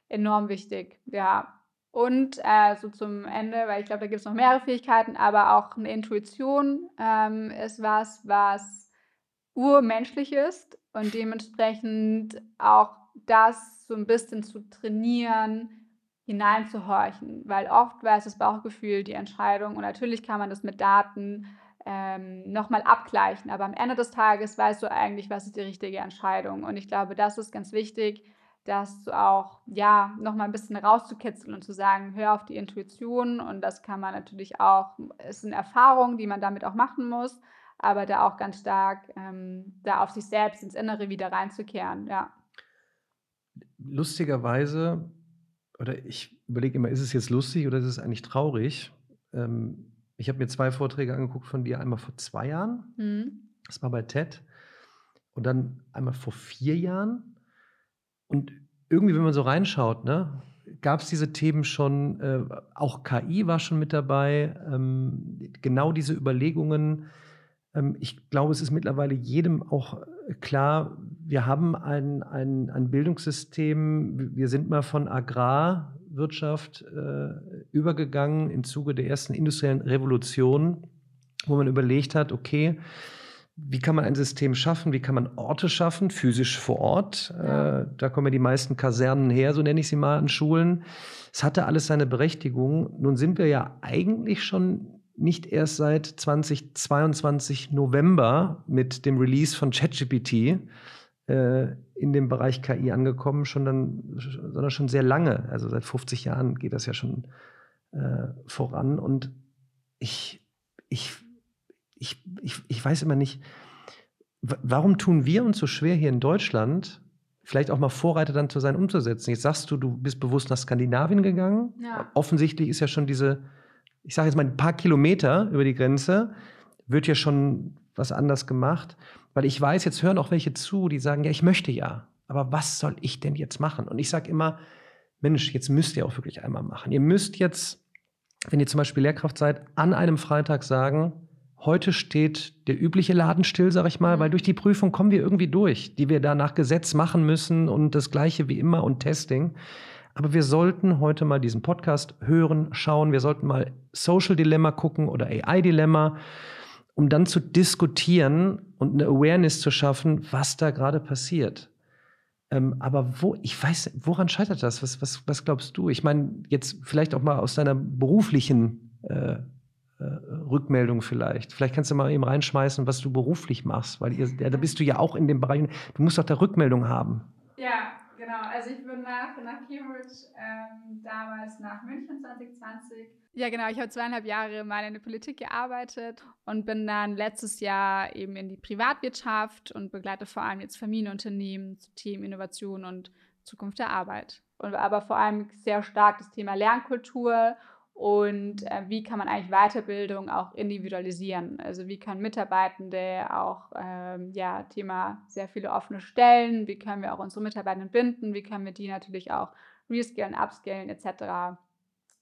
enorm wichtig. Ja. Und äh, so zum Ende, weil ich glaube, da gibt es noch mehrere Fähigkeiten, aber auch eine Intuition ähm, ist was, was urmenschlich ist und dementsprechend auch das so ein bisschen zu trainieren, hineinzuhorchen, weil oft weiß das Bauchgefühl die Entscheidung und natürlich kann man das mit Daten ähm, nochmal abgleichen. Aber am Ende des Tages weißt du eigentlich, was ist die richtige Entscheidung. Und ich glaube, das ist ganz wichtig, das auch, ja, nochmal ein bisschen rauszukitzeln und zu sagen, hör auf die Intuition. Und das kann man natürlich auch, ist eine Erfahrung, die man damit auch machen muss, aber da auch ganz stark, ähm, da auf sich selbst ins Innere wieder reinzukehren, ja. Lustigerweise, oder ich überlege immer, ist es jetzt lustig oder ist es eigentlich traurig? Ähm, ich habe mir zwei Vorträge angeguckt von dir, einmal vor zwei Jahren, mhm. das war bei TED, und dann einmal vor vier Jahren. Und irgendwie, wenn man so reinschaut, ne, gab es diese Themen schon, äh, auch KI war schon mit dabei, ähm, genau diese Überlegungen. Ähm, ich glaube, es ist mittlerweile jedem auch klar, wir haben ein, ein, ein Bildungssystem, wir sind mal von Agrar Wirtschaft äh, übergegangen im Zuge der ersten industriellen Revolution, wo man überlegt hat, okay, wie kann man ein System schaffen? Wie kann man Orte schaffen, physisch vor Ort? Ja. Äh, da kommen ja die meisten Kasernen her, so nenne ich sie mal, an Schulen. Es hatte alles seine Berechtigung. Nun sind wir ja eigentlich schon nicht erst seit 2022 November mit dem Release von ChatGPT äh, in dem Bereich KI angekommen, schon dann, sondern schon sehr lange. Also seit 50 Jahren geht das ja schon äh, voran. Und ich, ich, ich, ich, ich weiß immer nicht, warum tun wir uns so schwer hier in Deutschland, vielleicht auch mal Vorreiter dann zu sein, umzusetzen? Jetzt sagst du, du bist bewusst nach Skandinavien gegangen. Ja. Offensichtlich ist ja schon diese, ich sage jetzt mal ein paar Kilometer über die Grenze, wird ja schon was anders gemacht. Weil ich weiß, jetzt hören auch welche zu, die sagen, ja, ich möchte ja, aber was soll ich denn jetzt machen? Und ich sage immer, Mensch, jetzt müsst ihr auch wirklich einmal machen. Ihr müsst jetzt, wenn ihr zum Beispiel Lehrkraft seid, an einem Freitag sagen, heute steht der übliche Laden still, sage ich mal, weil mhm. durch die Prüfung kommen wir irgendwie durch, die wir da nach Gesetz machen müssen und das gleiche wie immer und Testing. Aber wir sollten heute mal diesen Podcast hören, schauen. Wir sollten mal Social Dilemma gucken oder AI Dilemma um dann zu diskutieren und eine Awareness zu schaffen, was da gerade passiert. Ähm, aber wo, ich weiß, woran scheitert das? Was, was, was glaubst du? Ich meine, jetzt vielleicht auch mal aus deiner beruflichen äh, äh, Rückmeldung vielleicht. Vielleicht kannst du mal eben reinschmeißen, was du beruflich machst, weil ihr, da bist du ja auch in dem Bereich. Du musst doch da Rückmeldung haben. Ja. Also ich bin nach, nach Cambridge ähm, damals nach München 2020. Ja, genau. Ich habe zweieinhalb Jahre mal in der Politik gearbeitet und bin dann letztes Jahr eben in die Privatwirtschaft und begleite vor allem jetzt Familienunternehmen zu Themen Innovation und Zukunft der Arbeit. Und aber vor allem sehr stark das Thema Lernkultur und äh, wie kann man eigentlich Weiterbildung auch individualisieren? Also wie können Mitarbeitende auch, ähm, ja, Thema sehr viele offene Stellen, wie können wir auch unsere Mitarbeitenden binden, wie können wir die natürlich auch reskillen, upskillen etc.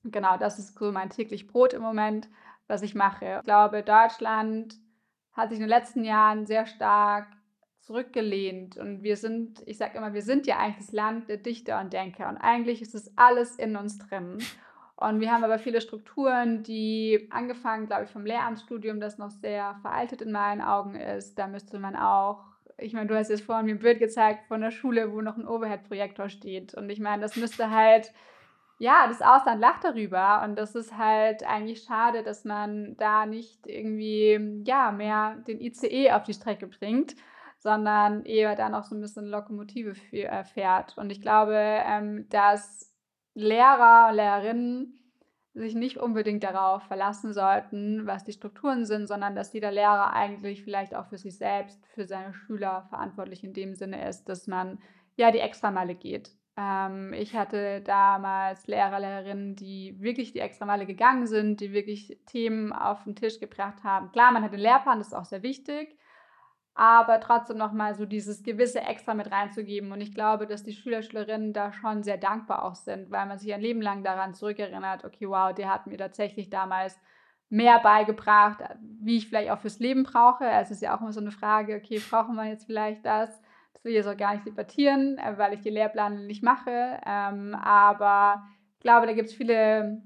Genau, das ist so mein täglich Brot im Moment, was ich mache. Ich glaube, Deutschland hat sich in den letzten Jahren sehr stark zurückgelehnt und wir sind, ich sage immer, wir sind ja eigentlich das Land der Dichter und Denker und eigentlich ist es alles in uns drin. Und wir haben aber viele Strukturen, die angefangen, glaube ich, vom Lehramtsstudium, das noch sehr veraltet in meinen Augen ist. Da müsste man auch, ich meine, du hast jetzt vorhin mir ein Bild gezeigt von der Schule, wo noch ein Overhead-Projektor steht. Und ich meine, das müsste halt, ja, das Ausland lacht darüber. Und das ist halt eigentlich schade, dass man da nicht irgendwie, ja, mehr den ICE auf die Strecke bringt sondern eher da noch so ein bisschen Lokomotive äh, fährt. Und ich glaube, ähm, dass Lehrer und Lehrerinnen sich nicht unbedingt darauf verlassen sollten, was die Strukturen sind, sondern dass jeder Lehrer eigentlich vielleicht auch für sich selbst, für seine Schüler verantwortlich in dem Sinne ist, dass man ja die Extrameile geht. Ähm, ich hatte damals Lehrer, Lehrerinnen, die wirklich die Extrameile gegangen sind, die wirklich Themen auf den Tisch gebracht haben. Klar, man hat den Lehrplan, das ist auch sehr wichtig, aber trotzdem nochmal so dieses gewisse Extra mit reinzugeben. Und ich glaube, dass die Schüler, Schülerinnen da schon sehr dankbar auch sind, weil man sich ein Leben lang daran zurückerinnert, okay, wow, der hat mir tatsächlich damals mehr beigebracht, wie ich vielleicht auch fürs Leben brauche. Es ist ja auch immer so eine Frage, okay, brauchen wir jetzt vielleicht das? Das will ich jetzt auch gar nicht debattieren, äh, weil ich die Lehrpläne nicht mache. Ähm, aber ich glaube, da gibt es viele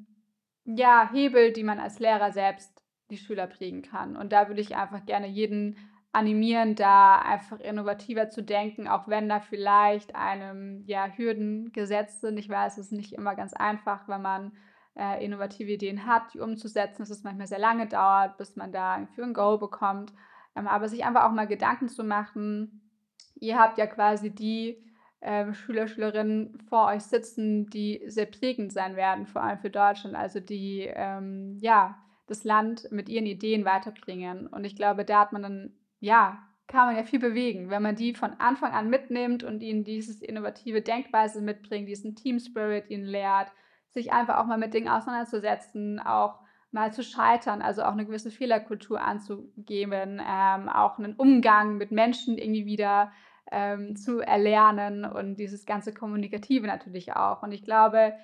ja, Hebel, die man als Lehrer selbst die Schüler prägen kann. Und da würde ich einfach gerne jeden animieren, da einfach innovativer zu denken, auch wenn da vielleicht einem ja, Hürden gesetzt sind. Ich weiß, es ist nicht immer ganz einfach, wenn man äh, innovative Ideen hat, die umzusetzen, dass es manchmal sehr lange dauert, bis man da für ein Go bekommt. Ähm, aber sich einfach auch mal Gedanken zu machen, ihr habt ja quasi die äh, Schüler, Schülerinnen vor euch sitzen, die sehr prägend sein werden, vor allem für Deutschland, also die ähm, ja das Land mit ihren Ideen weiterbringen. Und ich glaube, da hat man dann ja, kann man ja viel bewegen, wenn man die von Anfang an mitnimmt und ihnen dieses innovative Denkweise mitbringt, diesen Team Spirit ihnen lehrt, sich einfach auch mal mit Dingen auseinanderzusetzen, auch mal zu scheitern, also auch eine gewisse Fehlerkultur anzugeben, ähm, auch einen Umgang mit Menschen irgendwie wieder ähm, zu erlernen und dieses ganze Kommunikative natürlich auch. Und ich glaube,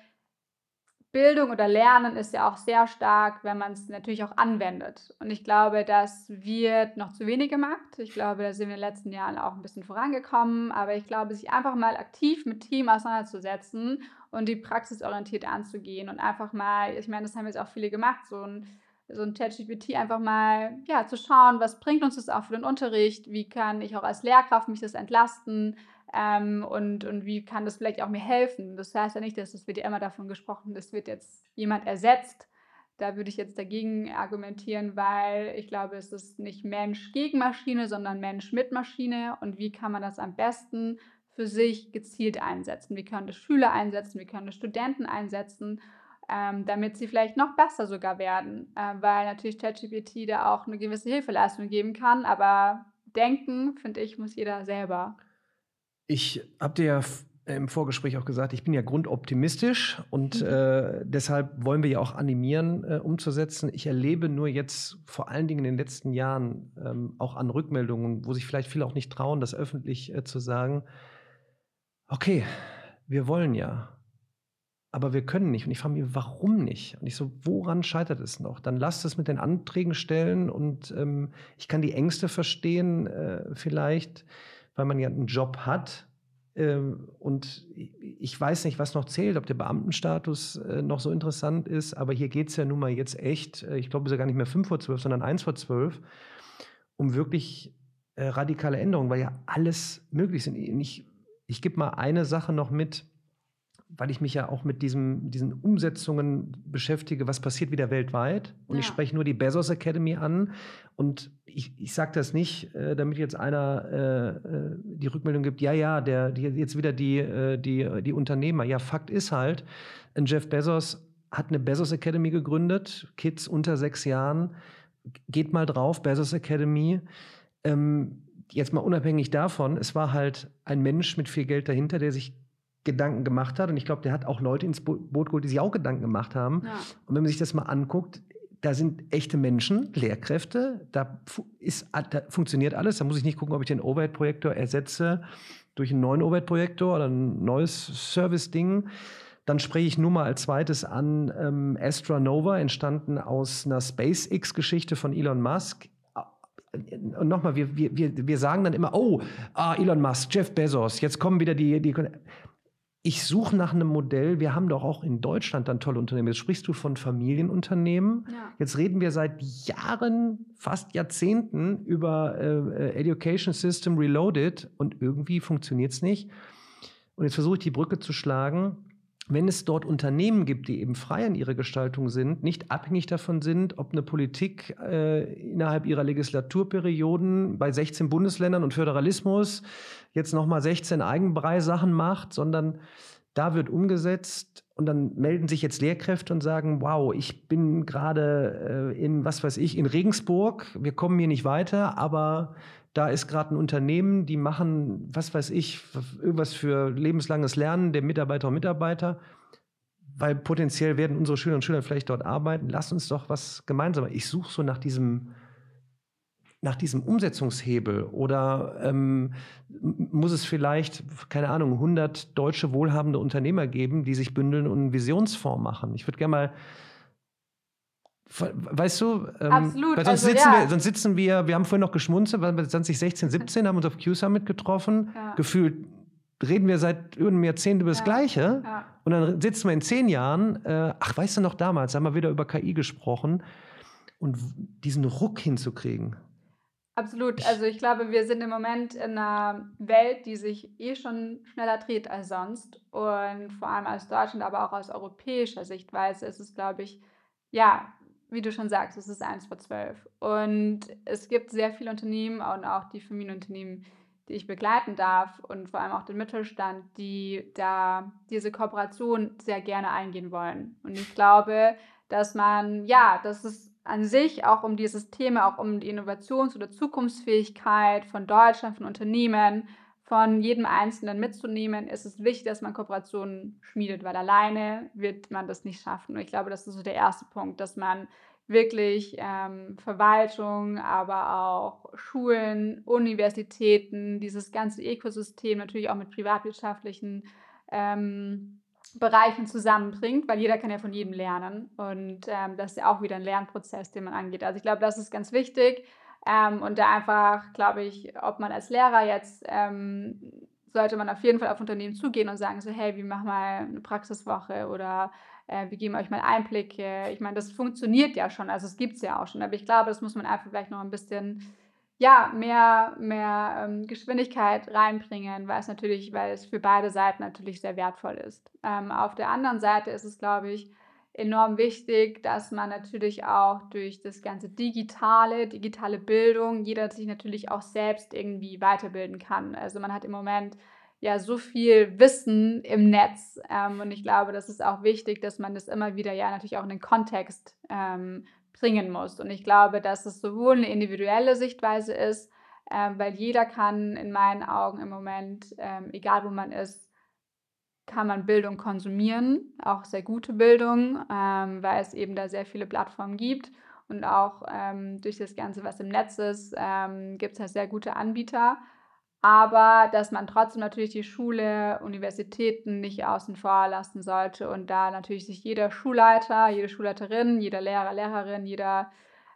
Bildung oder Lernen ist ja auch sehr stark, wenn man es natürlich auch anwendet. Und ich glaube, das wird noch zu wenig gemacht. Ich glaube, da sind wir in den letzten Jahren auch ein bisschen vorangekommen. Aber ich glaube, sich einfach mal aktiv mit Team auseinanderzusetzen und die praxisorientiert anzugehen und einfach mal, ich meine, das haben jetzt auch viele gemacht, so ein so ein ChatGPT einfach mal ja, zu schauen, was bringt uns das auch für den Unterricht, wie kann ich auch als Lehrkraft mich das entlasten, ähm, und, und wie kann das vielleicht auch mir helfen? Das heißt ja nicht, dass es wird ja immer davon gesprochen, das wird jetzt jemand ersetzt. Da würde ich jetzt dagegen argumentieren, weil ich glaube, es ist nicht Mensch gegen Maschine, sondern Mensch mit Maschine. Und wie kann man das am besten für sich gezielt einsetzen? Wie können das Schüler einsetzen? Wie können das Studenten einsetzen? Ähm, damit sie vielleicht noch besser sogar werden, äh, weil natürlich ChatGPT da auch eine gewisse Hilfeleistung geben kann, aber denken, finde ich, muss jeder selber. Ich habe dir ja im Vorgespräch auch gesagt, ich bin ja grundoptimistisch und mhm. äh, deshalb wollen wir ja auch animieren, äh, umzusetzen. Ich erlebe nur jetzt vor allen Dingen in den letzten Jahren ähm, auch an Rückmeldungen, wo sich vielleicht viele auch nicht trauen, das öffentlich äh, zu sagen. Okay, wir wollen ja, aber wir können nicht. Und ich frage mich, warum nicht? Und ich so, woran scheitert es noch? Dann lasst es mit den Anträgen stellen und ähm, ich kann die Ängste verstehen, äh, vielleicht weil man ja einen Job hat. Ähm, und ich weiß nicht, was noch zählt, ob der Beamtenstatus äh, noch so interessant ist, aber hier geht es ja nun mal jetzt echt, äh, ich glaube sogar nicht mehr 5 vor 12, sondern 1 vor 12, um wirklich äh, radikale Änderungen, weil ja alles möglich ist. Ich, ich gebe mal eine Sache noch mit, weil ich mich ja auch mit diesem, diesen Umsetzungen beschäftige, was passiert wieder weltweit. Und ja. ich spreche nur die Bezos Academy an. Und ich, ich sage das nicht, äh, damit jetzt einer äh, äh, die Rückmeldung gibt, ja, ja, der, die, jetzt wieder die, äh, die, die Unternehmer. Ja, Fakt ist halt, Jeff Bezos hat eine Bezos Academy gegründet, Kids unter sechs Jahren. Geht mal drauf, Bezos Academy. Ähm, jetzt mal unabhängig davon, es war halt ein Mensch mit viel Geld dahinter, der sich Gedanken gemacht hat. Und ich glaube, der hat auch Leute ins Boot geholt, die sich auch Gedanken gemacht haben. Ja. Und wenn man sich das mal anguckt, da sind echte Menschen, Lehrkräfte, da, ist, da funktioniert alles. Da muss ich nicht gucken, ob ich den Overhead-Projektor ersetze durch einen neuen Overhead-Projektor oder ein neues Service-Ding. Dann spreche ich nur mal als zweites an ähm, Astra Nova, entstanden aus einer SpaceX-Geschichte von Elon Musk. Und nochmal, wir, wir, wir sagen dann immer, oh, ah, Elon Musk, Jeff Bezos, jetzt kommen wieder die, die ich suche nach einem Modell. Wir haben doch auch in Deutschland dann tolle Unternehmen. Jetzt sprichst du von Familienunternehmen. Ja. Jetzt reden wir seit Jahren, fast Jahrzehnten über äh, Education System Reloaded und irgendwie funktioniert es nicht. Und jetzt versuche ich die Brücke zu schlagen wenn es dort Unternehmen gibt, die eben frei in ihrer Gestaltung sind, nicht abhängig davon sind, ob eine Politik äh, innerhalb ihrer Legislaturperioden bei 16 Bundesländern und Föderalismus jetzt nochmal 16 Eigenbrei-Sachen macht, sondern da wird umgesetzt und dann melden sich jetzt Lehrkräfte und sagen, wow, ich bin gerade äh, in, was weiß ich, in Regensburg, wir kommen hier nicht weiter, aber da ist gerade ein Unternehmen, die machen, was weiß ich, irgendwas für lebenslanges Lernen der Mitarbeiter und Mitarbeiter, weil potenziell werden unsere Schüler und Schüler vielleicht dort arbeiten. Lass uns doch was gemeinsam. Ich suche so nach diesem, nach diesem Umsetzungshebel oder ähm, muss es vielleicht, keine Ahnung, 100 deutsche wohlhabende Unternehmer geben, die sich bündeln und einen Visionsfonds machen. Ich würde gerne mal Weißt du, ähm, Absolut. Weil sonst, also, sitzen ja. wir, sonst sitzen wir, wir haben vorhin noch geschmunzelt, weil wir 2016, 17 haben uns auf Q-Summit getroffen. Ja. Gefühlt reden wir seit über einem Jahrzehnt über das ja. Gleiche. Und dann sitzen wir in zehn Jahren, äh, ach, weißt du noch damals, haben wir wieder über KI gesprochen. Und diesen Ruck hinzukriegen. Absolut. Also ich glaube, wir sind im Moment in einer Welt, die sich eh schon schneller dreht als sonst. Und vor allem aus Deutschland, aber auch aus europäischer Sichtweise ist es, glaube ich, ja, wie du schon sagst, es ist eins vor zwölf. Und es gibt sehr viele Unternehmen und auch die Familienunternehmen, die ich begleiten darf und vor allem auch den Mittelstand, die da diese Kooperation sehr gerne eingehen wollen. Und ich glaube, dass man, ja, dass es an sich auch um dieses Thema, auch um die Innovations- oder Zukunftsfähigkeit von Deutschland, von Unternehmen, von jedem Einzelnen mitzunehmen, ist es wichtig, dass man Kooperationen schmiedet, weil alleine wird man das nicht schaffen. Und ich glaube, das ist so der erste Punkt, dass man wirklich ähm, Verwaltung, aber auch Schulen, Universitäten, dieses ganze Ökosystem natürlich auch mit privatwirtschaftlichen ähm, Bereichen zusammenbringt, weil jeder kann ja von jedem lernen und ähm, das ist ja auch wieder ein Lernprozess, den man angeht. Also ich glaube, das ist ganz wichtig ähm, und da einfach, glaube ich, ob man als Lehrer jetzt, ähm, sollte man auf jeden Fall auf Unternehmen zugehen und sagen so, hey, wir machen mal eine Praxiswoche oder äh, wir geben euch mal Einblicke. Ich meine, das funktioniert ja schon, also es gibt es ja auch schon, aber ich glaube, das muss man einfach vielleicht noch ein bisschen ja, mehr, mehr ähm, Geschwindigkeit reinbringen, weil es natürlich, weil es für beide Seiten natürlich sehr wertvoll ist. Ähm, auf der anderen Seite ist es, glaube ich, enorm wichtig, dass man natürlich auch durch das ganze digitale, digitale Bildung, jeder sich natürlich auch selbst irgendwie weiterbilden kann. Also man hat im Moment ja so viel Wissen im Netz ähm, und ich glaube, das ist auch wichtig, dass man das immer wieder ja natürlich auch in den Kontext ähm, bringen muss. Und ich glaube, dass es sowohl eine individuelle Sichtweise ist, ähm, weil jeder kann in meinen Augen im Moment, ähm, egal wo man ist, kann man Bildung konsumieren, auch sehr gute Bildung, ähm, weil es eben da sehr viele Plattformen gibt. Und auch ähm, durch das Ganze, was im Netz ist, ähm, gibt es halt sehr gute Anbieter. Aber dass man trotzdem natürlich die Schule, Universitäten nicht außen vor lassen sollte und da natürlich sich jeder Schulleiter, jede Schulleiterin, jeder Lehrer, Lehrerin, jeder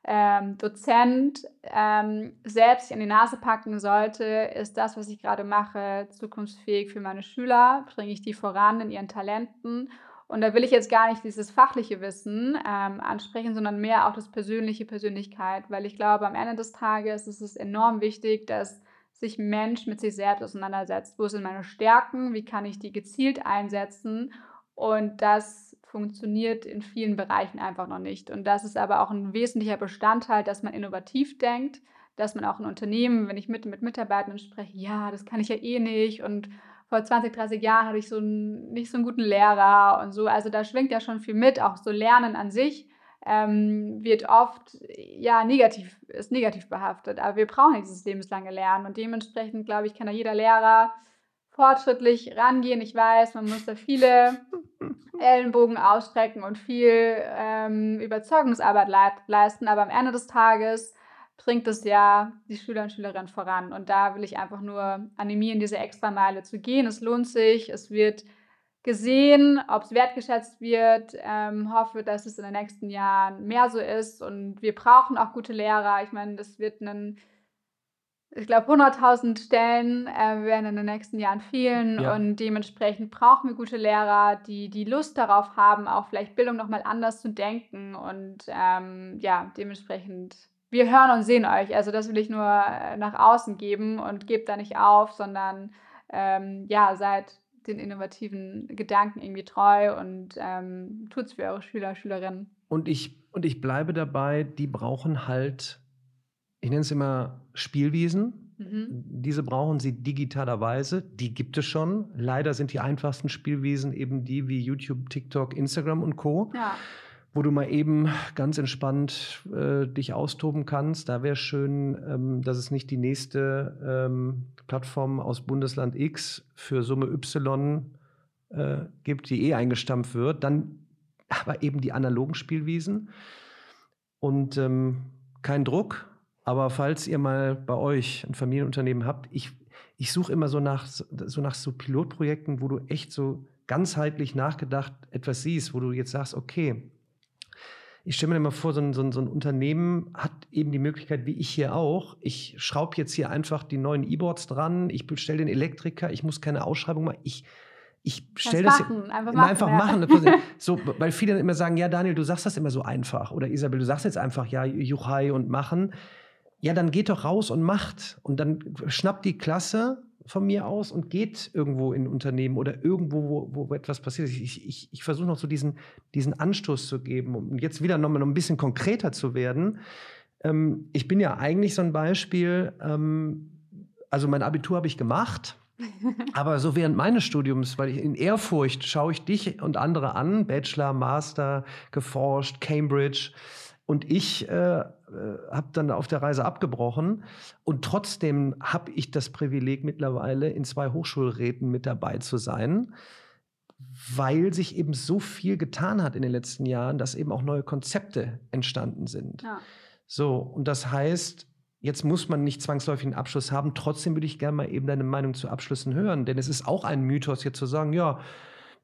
ähm, Dozent ähm, selbst in die Nase packen sollte, ist das, was ich gerade mache, zukunftsfähig für meine Schüler? Bringe ich die voran in ihren Talenten? Und da will ich jetzt gar nicht dieses fachliche Wissen ähm, ansprechen, sondern mehr auch das persönliche Persönlichkeit, weil ich glaube, am Ende des Tages ist es enorm wichtig, dass sich Mensch mit sich selbst auseinandersetzt. Wo sind meine Stärken? Wie kann ich die gezielt einsetzen? Und das funktioniert in vielen Bereichen einfach noch nicht. Und das ist aber auch ein wesentlicher Bestandteil, dass man innovativ denkt, dass man auch in Unternehmen, wenn ich mit, mit Mitarbeitern spreche, ja, das kann ich ja eh nicht und vor 20, 30 Jahren hatte ich so einen, nicht so einen guten Lehrer und so. Also da schwingt ja schon viel mit, auch so Lernen an sich ähm, wird oft ja negativ, ist negativ behaftet. Aber wir brauchen dieses lebenslange Lernen und dementsprechend, glaube ich, kann da jeder Lehrer fortschrittlich rangehen. Ich weiß, man muss da viele Ellenbogen ausstrecken und viel ähm, Überzeugungsarbeit leisten, aber am Ende des Tages bringt es ja die Schüler und Schülerinnen voran. Und da will ich einfach nur animieren, diese Extrameile zu gehen. Es lohnt sich, es wird gesehen, ob es wertgeschätzt wird. Ähm, hoffe, dass es in den nächsten Jahren mehr so ist. Und wir brauchen auch gute Lehrer. Ich meine, das wird einen, ich glaube, 100.000 Stellen äh, werden in den nächsten Jahren fehlen. Ja. Und dementsprechend brauchen wir gute Lehrer, die die Lust darauf haben, auch vielleicht Bildung nochmal anders zu denken. Und ähm, ja, dementsprechend wir hören und sehen euch. Also das will ich nur äh, nach außen geben und gebt da nicht auf, sondern ähm, ja, seid den innovativen Gedanken irgendwie treu und ähm, tut es für eure Schüler, Schülerinnen. Und ich, und ich bleibe dabei, die brauchen halt, ich nenne es immer Spielwiesen. Mhm. Diese brauchen sie digitalerweise. Die gibt es schon. Leider sind die einfachsten Spielwiesen eben die wie YouTube, TikTok, Instagram und Co. Ja wo du mal eben ganz entspannt äh, dich austoben kannst. Da wäre schön, ähm, dass es nicht die nächste ähm, Plattform aus Bundesland X für Summe Y äh, gibt, die eh eingestampft wird. Dann aber eben die analogen Spielwiesen. Und ähm, kein Druck, aber falls ihr mal bei euch ein Familienunternehmen habt, ich, ich suche immer so nach, so nach so Pilotprojekten, wo du echt so ganzheitlich nachgedacht etwas siehst, wo du jetzt sagst, okay, ich stelle mir immer vor, so ein, so, ein, so ein, Unternehmen hat eben die Möglichkeit, wie ich hier auch, ich schraube jetzt hier einfach die neuen E-Boards dran, ich bestelle den Elektriker, ich muss keine Ausschreibung machen, ich, ich stelle das, machen, einfach machen. Einfach ja. machen. so, weil viele dann immer sagen, ja Daniel, du sagst das immer so einfach. Oder Isabel, du sagst jetzt einfach, ja, Juchai und machen. Ja, dann geht doch raus und macht. Und dann schnappt die Klasse von mir aus und geht irgendwo in Unternehmen oder irgendwo, wo, wo etwas passiert. Ich, ich, ich versuche noch so diesen, diesen Anstoß zu geben, um jetzt wieder noch mal ein bisschen konkreter zu werden. Ähm, ich bin ja eigentlich so ein Beispiel, ähm, also mein Abitur habe ich gemacht. Aber so während meines Studiums, weil ich in Ehrfurcht schaue ich dich und andere an, Bachelor, Master, geforscht, Cambridge. Und ich äh, äh, habe dann auf der Reise abgebrochen und trotzdem habe ich das Privileg mittlerweile in zwei Hochschulräten mit dabei zu sein, weil sich eben so viel getan hat in den letzten Jahren, dass eben auch neue Konzepte entstanden sind. Ja. So, und das heißt, jetzt muss man nicht zwangsläufig einen Abschluss haben. Trotzdem würde ich gerne mal eben deine Meinung zu Abschlüssen hören, denn es ist auch ein Mythos, jetzt zu sagen, ja,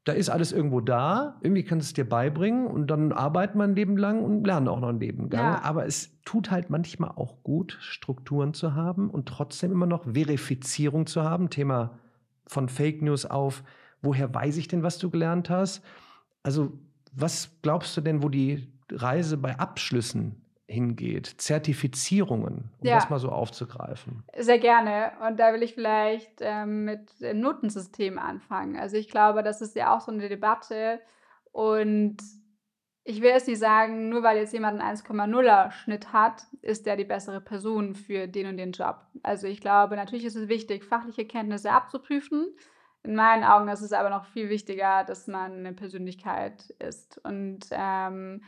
da ist alles irgendwo da, irgendwie kannst du es dir beibringen und dann arbeitet man ein Leben lang und lernt auch noch ein Leben lang. Ja. Aber es tut halt manchmal auch gut, Strukturen zu haben und trotzdem immer noch Verifizierung zu haben. Thema von Fake News auf, woher weiß ich denn, was du gelernt hast? Also, was glaubst du denn, wo die Reise bei Abschlüssen hingeht, Zertifizierungen, um ja. das mal so aufzugreifen. Sehr gerne. Und da will ich vielleicht ähm, mit dem Notensystem anfangen. Also ich glaube, das ist ja auch so eine Debatte. Und ich will jetzt nicht sagen, nur weil jetzt jemand einen 1,0er Schnitt hat, ist der die bessere Person für den und den Job. Also ich glaube, natürlich ist es wichtig, fachliche Kenntnisse abzuprüfen. In meinen Augen ist es aber noch viel wichtiger, dass man eine Persönlichkeit ist. Und ähm,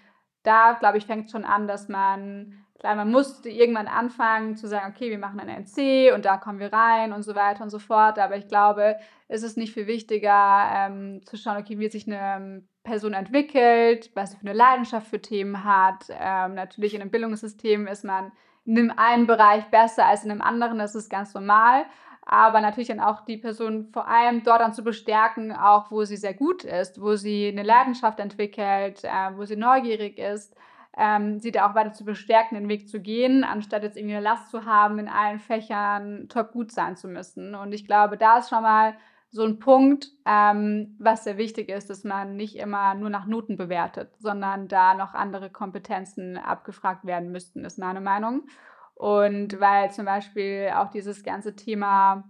da, glaube ich, fängt es schon an, dass man, klar, man musste irgendwann anfangen zu sagen, okay, wir machen ein NC und da kommen wir rein und so weiter und so fort. Aber ich glaube, es ist nicht viel wichtiger, ähm, zu schauen, okay, wie sich eine ähm, Person entwickelt, was sie für eine Leidenschaft für Themen hat. Ähm, natürlich in einem Bildungssystem ist man in einem Bereich besser als in einem anderen, das ist ganz normal aber natürlich dann auch die Person vor allem dort dann zu bestärken, auch wo sie sehr gut ist, wo sie eine Leidenschaft entwickelt, äh, wo sie neugierig ist, ähm, sie da auch weiter zu bestärken, den Weg zu gehen, anstatt jetzt irgendwie eine Last zu haben, in allen Fächern top gut sein zu müssen. Und ich glaube, da ist schon mal so ein Punkt, ähm, was sehr wichtig ist, dass man nicht immer nur nach Noten bewertet, sondern da noch andere Kompetenzen abgefragt werden müssten, ist meine Meinung. Und weil zum Beispiel auch dieses ganze Thema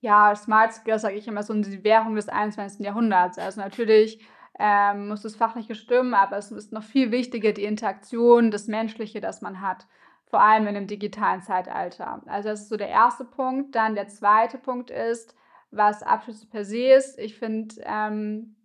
Ja, Smart Skills, sage ich immer, so die Währung des 21. Jahrhunderts. Also natürlich ähm, muss das Fachliche stimmen, aber es ist noch viel wichtiger die Interaktion, das Menschliche, das man hat. Vor allem in dem digitalen Zeitalter. Also das ist so der erste Punkt. Dann der zweite Punkt ist, was Abschlüsse per se ist. Ich finde, ähm,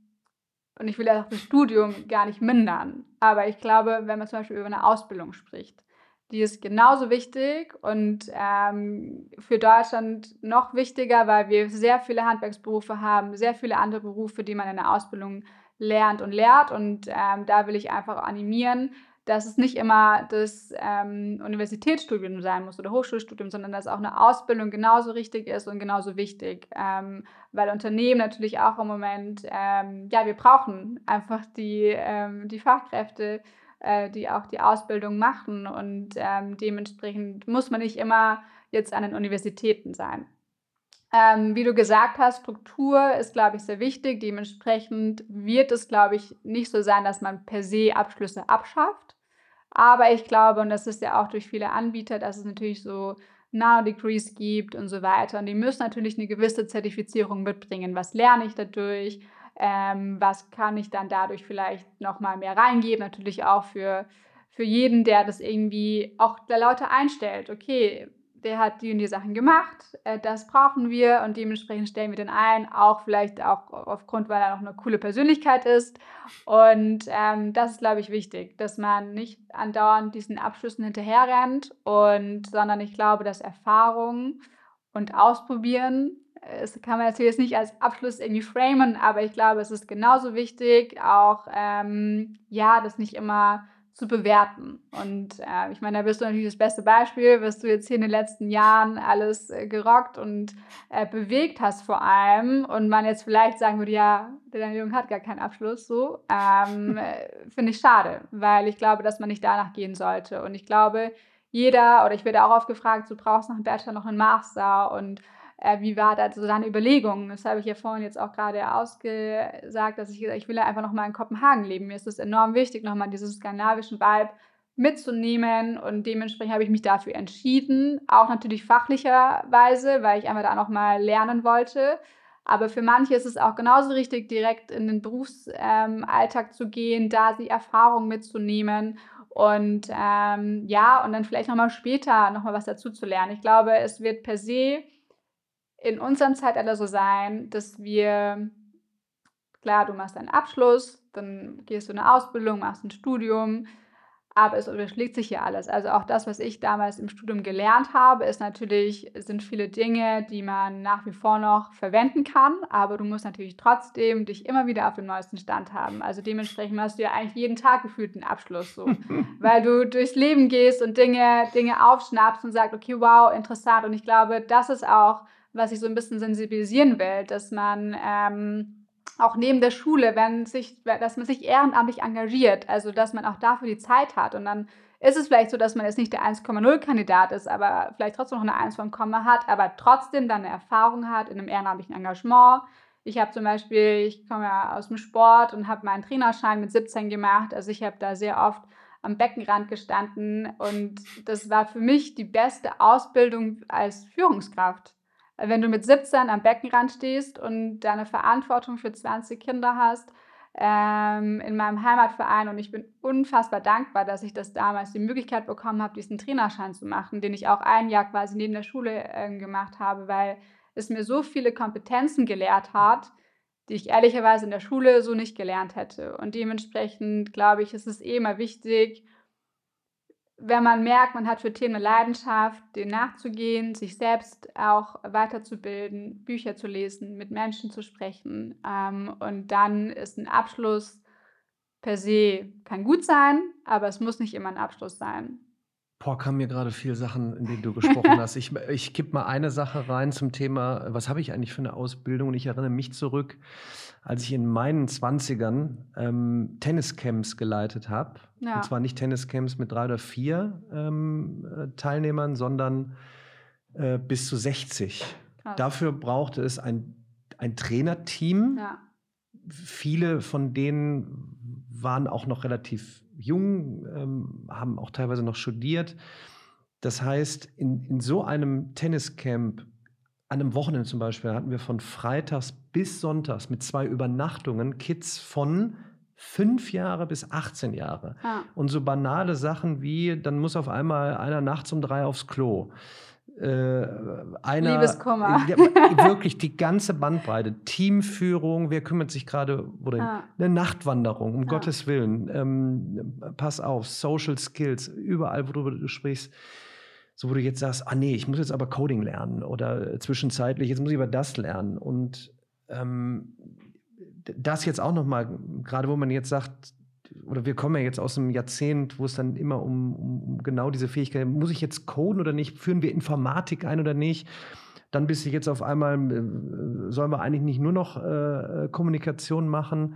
und ich will auch das Studium gar nicht mindern, aber ich glaube, wenn man zum Beispiel über eine Ausbildung spricht, die ist genauso wichtig und ähm, für Deutschland noch wichtiger, weil wir sehr viele Handwerksberufe haben, sehr viele andere Berufe, die man in der Ausbildung lernt und lehrt. Und ähm, da will ich einfach animieren, dass es nicht immer das ähm, Universitätsstudium sein muss oder Hochschulstudium, sondern dass auch eine Ausbildung genauso richtig ist und genauso wichtig. Ähm, weil Unternehmen natürlich auch im Moment, ähm, ja, wir brauchen einfach die, ähm, die Fachkräfte, äh, die auch die Ausbildung machen. Und ähm, dementsprechend muss man nicht immer jetzt an den Universitäten sein. Ähm, wie du gesagt hast, Struktur ist, glaube ich, sehr wichtig. Dementsprechend wird es, glaube ich, nicht so sein, dass man per se Abschlüsse abschafft. Aber ich glaube, und das ist ja auch durch viele Anbieter, dass es natürlich so Nano-Degrees gibt und so weiter. Und die müssen natürlich eine gewisse Zertifizierung mitbringen. Was lerne ich dadurch? Ähm, was kann ich dann dadurch vielleicht nochmal mehr reingeben? Natürlich auch für, für jeden, der das irgendwie auch der Leute einstellt. Okay, der hat die und die Sachen gemacht, äh, das brauchen wir und dementsprechend stellen wir den ein, auch vielleicht auch aufgrund, weil er noch eine coole Persönlichkeit ist. Und ähm, das ist, glaube ich, wichtig, dass man nicht andauernd diesen Abschlüssen hinterherrennt, und, sondern ich glaube, dass Erfahrung und Ausprobieren, das kann man natürlich jetzt nicht als Abschluss irgendwie framen, aber ich glaube, es ist genauso wichtig, auch, ähm, ja, das nicht immer zu bewerten. Und äh, ich meine, da bist du natürlich das beste Beispiel, was du jetzt hier in den letzten Jahren alles äh, gerockt und äh, bewegt hast vor allem. Und man jetzt vielleicht sagen würde, ja, der Daniel Jung hat gar keinen Abschluss, so. Ähm, äh, Finde ich schade, weil ich glaube, dass man nicht danach gehen sollte. Und ich glaube, jeder, oder ich werde auch oft gefragt, du brauchst noch einen Bachelor, noch einen Master und äh, wie war da so deine Überlegung? Das habe ich ja vorhin jetzt auch gerade ausgesagt, dass ich ich will einfach nochmal in Kopenhagen leben. Mir ist es enorm wichtig, nochmal diesen skandinavischen Vibe mitzunehmen und dementsprechend habe ich mich dafür entschieden, auch natürlich fachlicherweise, weil ich einfach da nochmal lernen wollte. Aber für manche ist es auch genauso richtig, direkt in den Berufsalltag ähm, zu gehen, da die Erfahrung mitzunehmen und ähm, ja, und dann vielleicht nochmal später nochmal was dazu zu lernen. Ich glaube, es wird per se in unserem Zeitalter so sein, dass wir, klar, du machst einen Abschluss, dann gehst du eine Ausbildung, machst ein Studium, aber es überschlägt sich ja alles. Also auch das, was ich damals im Studium gelernt habe, ist natürlich, sind viele Dinge, die man nach wie vor noch verwenden kann, aber du musst natürlich trotzdem dich immer wieder auf dem neuesten Stand haben. Also dementsprechend hast du ja eigentlich jeden Tag gefühlt einen Abschluss so, weil du durchs Leben gehst und Dinge, Dinge aufschnappst und sagst, okay, wow, interessant. Und ich glaube, das ist auch was ich so ein bisschen sensibilisieren will, dass man ähm, auch neben der Schule, wenn sich, dass man sich ehrenamtlich engagiert, also dass man auch dafür die Zeit hat. Und dann ist es vielleicht so, dass man jetzt nicht der 1,0-Kandidat ist, aber vielleicht trotzdem noch eine 1 vom Komma hat, aber trotzdem dann eine Erfahrung hat in einem ehrenamtlichen Engagement. Ich habe zum Beispiel, ich komme ja aus dem Sport und habe meinen Trainerschein mit 17 gemacht. Also ich habe da sehr oft am Beckenrand gestanden und das war für mich die beste Ausbildung als Führungskraft. Wenn du mit 17 am Beckenrand stehst und deine Verantwortung für 20 Kinder hast, ähm, in meinem Heimatverein und ich bin unfassbar dankbar, dass ich das damals die Möglichkeit bekommen habe, diesen Trainerschein zu machen, den ich auch ein Jahr quasi neben der Schule äh, gemacht habe, weil es mir so viele Kompetenzen gelehrt hat, die ich ehrlicherweise in der Schule so nicht gelernt hätte. Und dementsprechend glaube ich, ist es eh immer wichtig, wenn man merkt, man hat für Themen eine Leidenschaft, denen nachzugehen, sich selbst auch weiterzubilden, Bücher zu lesen, mit Menschen zu sprechen. Ähm, und dann ist ein Abschluss per se, kann gut sein, aber es muss nicht immer ein Abschluss sein. Boah, kamen mir gerade viele Sachen, in denen du gesprochen hast. Ich, ich kipp mal eine Sache rein zum Thema, was habe ich eigentlich für eine Ausbildung? Und ich erinnere mich zurück, als ich in meinen Zwanzigern ähm, Tenniscamps geleitet habe. Ja. Und zwar nicht Tenniscamps mit drei oder vier ähm, äh, Teilnehmern, sondern äh, bis zu 60. Krass. Dafür brauchte es ein, ein Trainerteam. Ja. Viele von denen waren auch noch relativ jung, ähm, haben auch teilweise noch studiert. Das heißt, in, in so einem Tenniscamp an einem Wochenende zum Beispiel hatten wir von Freitags bis Sonntags mit zwei Übernachtungen Kids von fünf Jahre bis 18 Jahre. Ja. Und so banale Sachen wie, dann muss auf einmal einer nachts um drei aufs Klo. Äh, einer, Liebeskummer. Wirklich die ganze Bandbreite. Teamführung, wer kümmert sich gerade, oder Ja. eine Nachtwanderung, um Ja. Gottes Willen. Ähm, pass auf, Social Skills, überall, worüber du sprichst. So, wo du jetzt sagst, ah nee, ich muss jetzt aber Coding lernen oder zwischenzeitlich, jetzt muss ich aber das lernen. Und ähm, das jetzt auch nochmal, gerade wo man jetzt sagt, oder wir kommen ja jetzt aus einem Jahrzehnt, wo es dann immer um, um, genau diese Fähigkeit, muss ich jetzt coden oder nicht, führen wir Informatik ein oder nicht? Dann bist du jetzt auf einmal, äh, sollen wir eigentlich nicht nur noch äh, Kommunikation machen?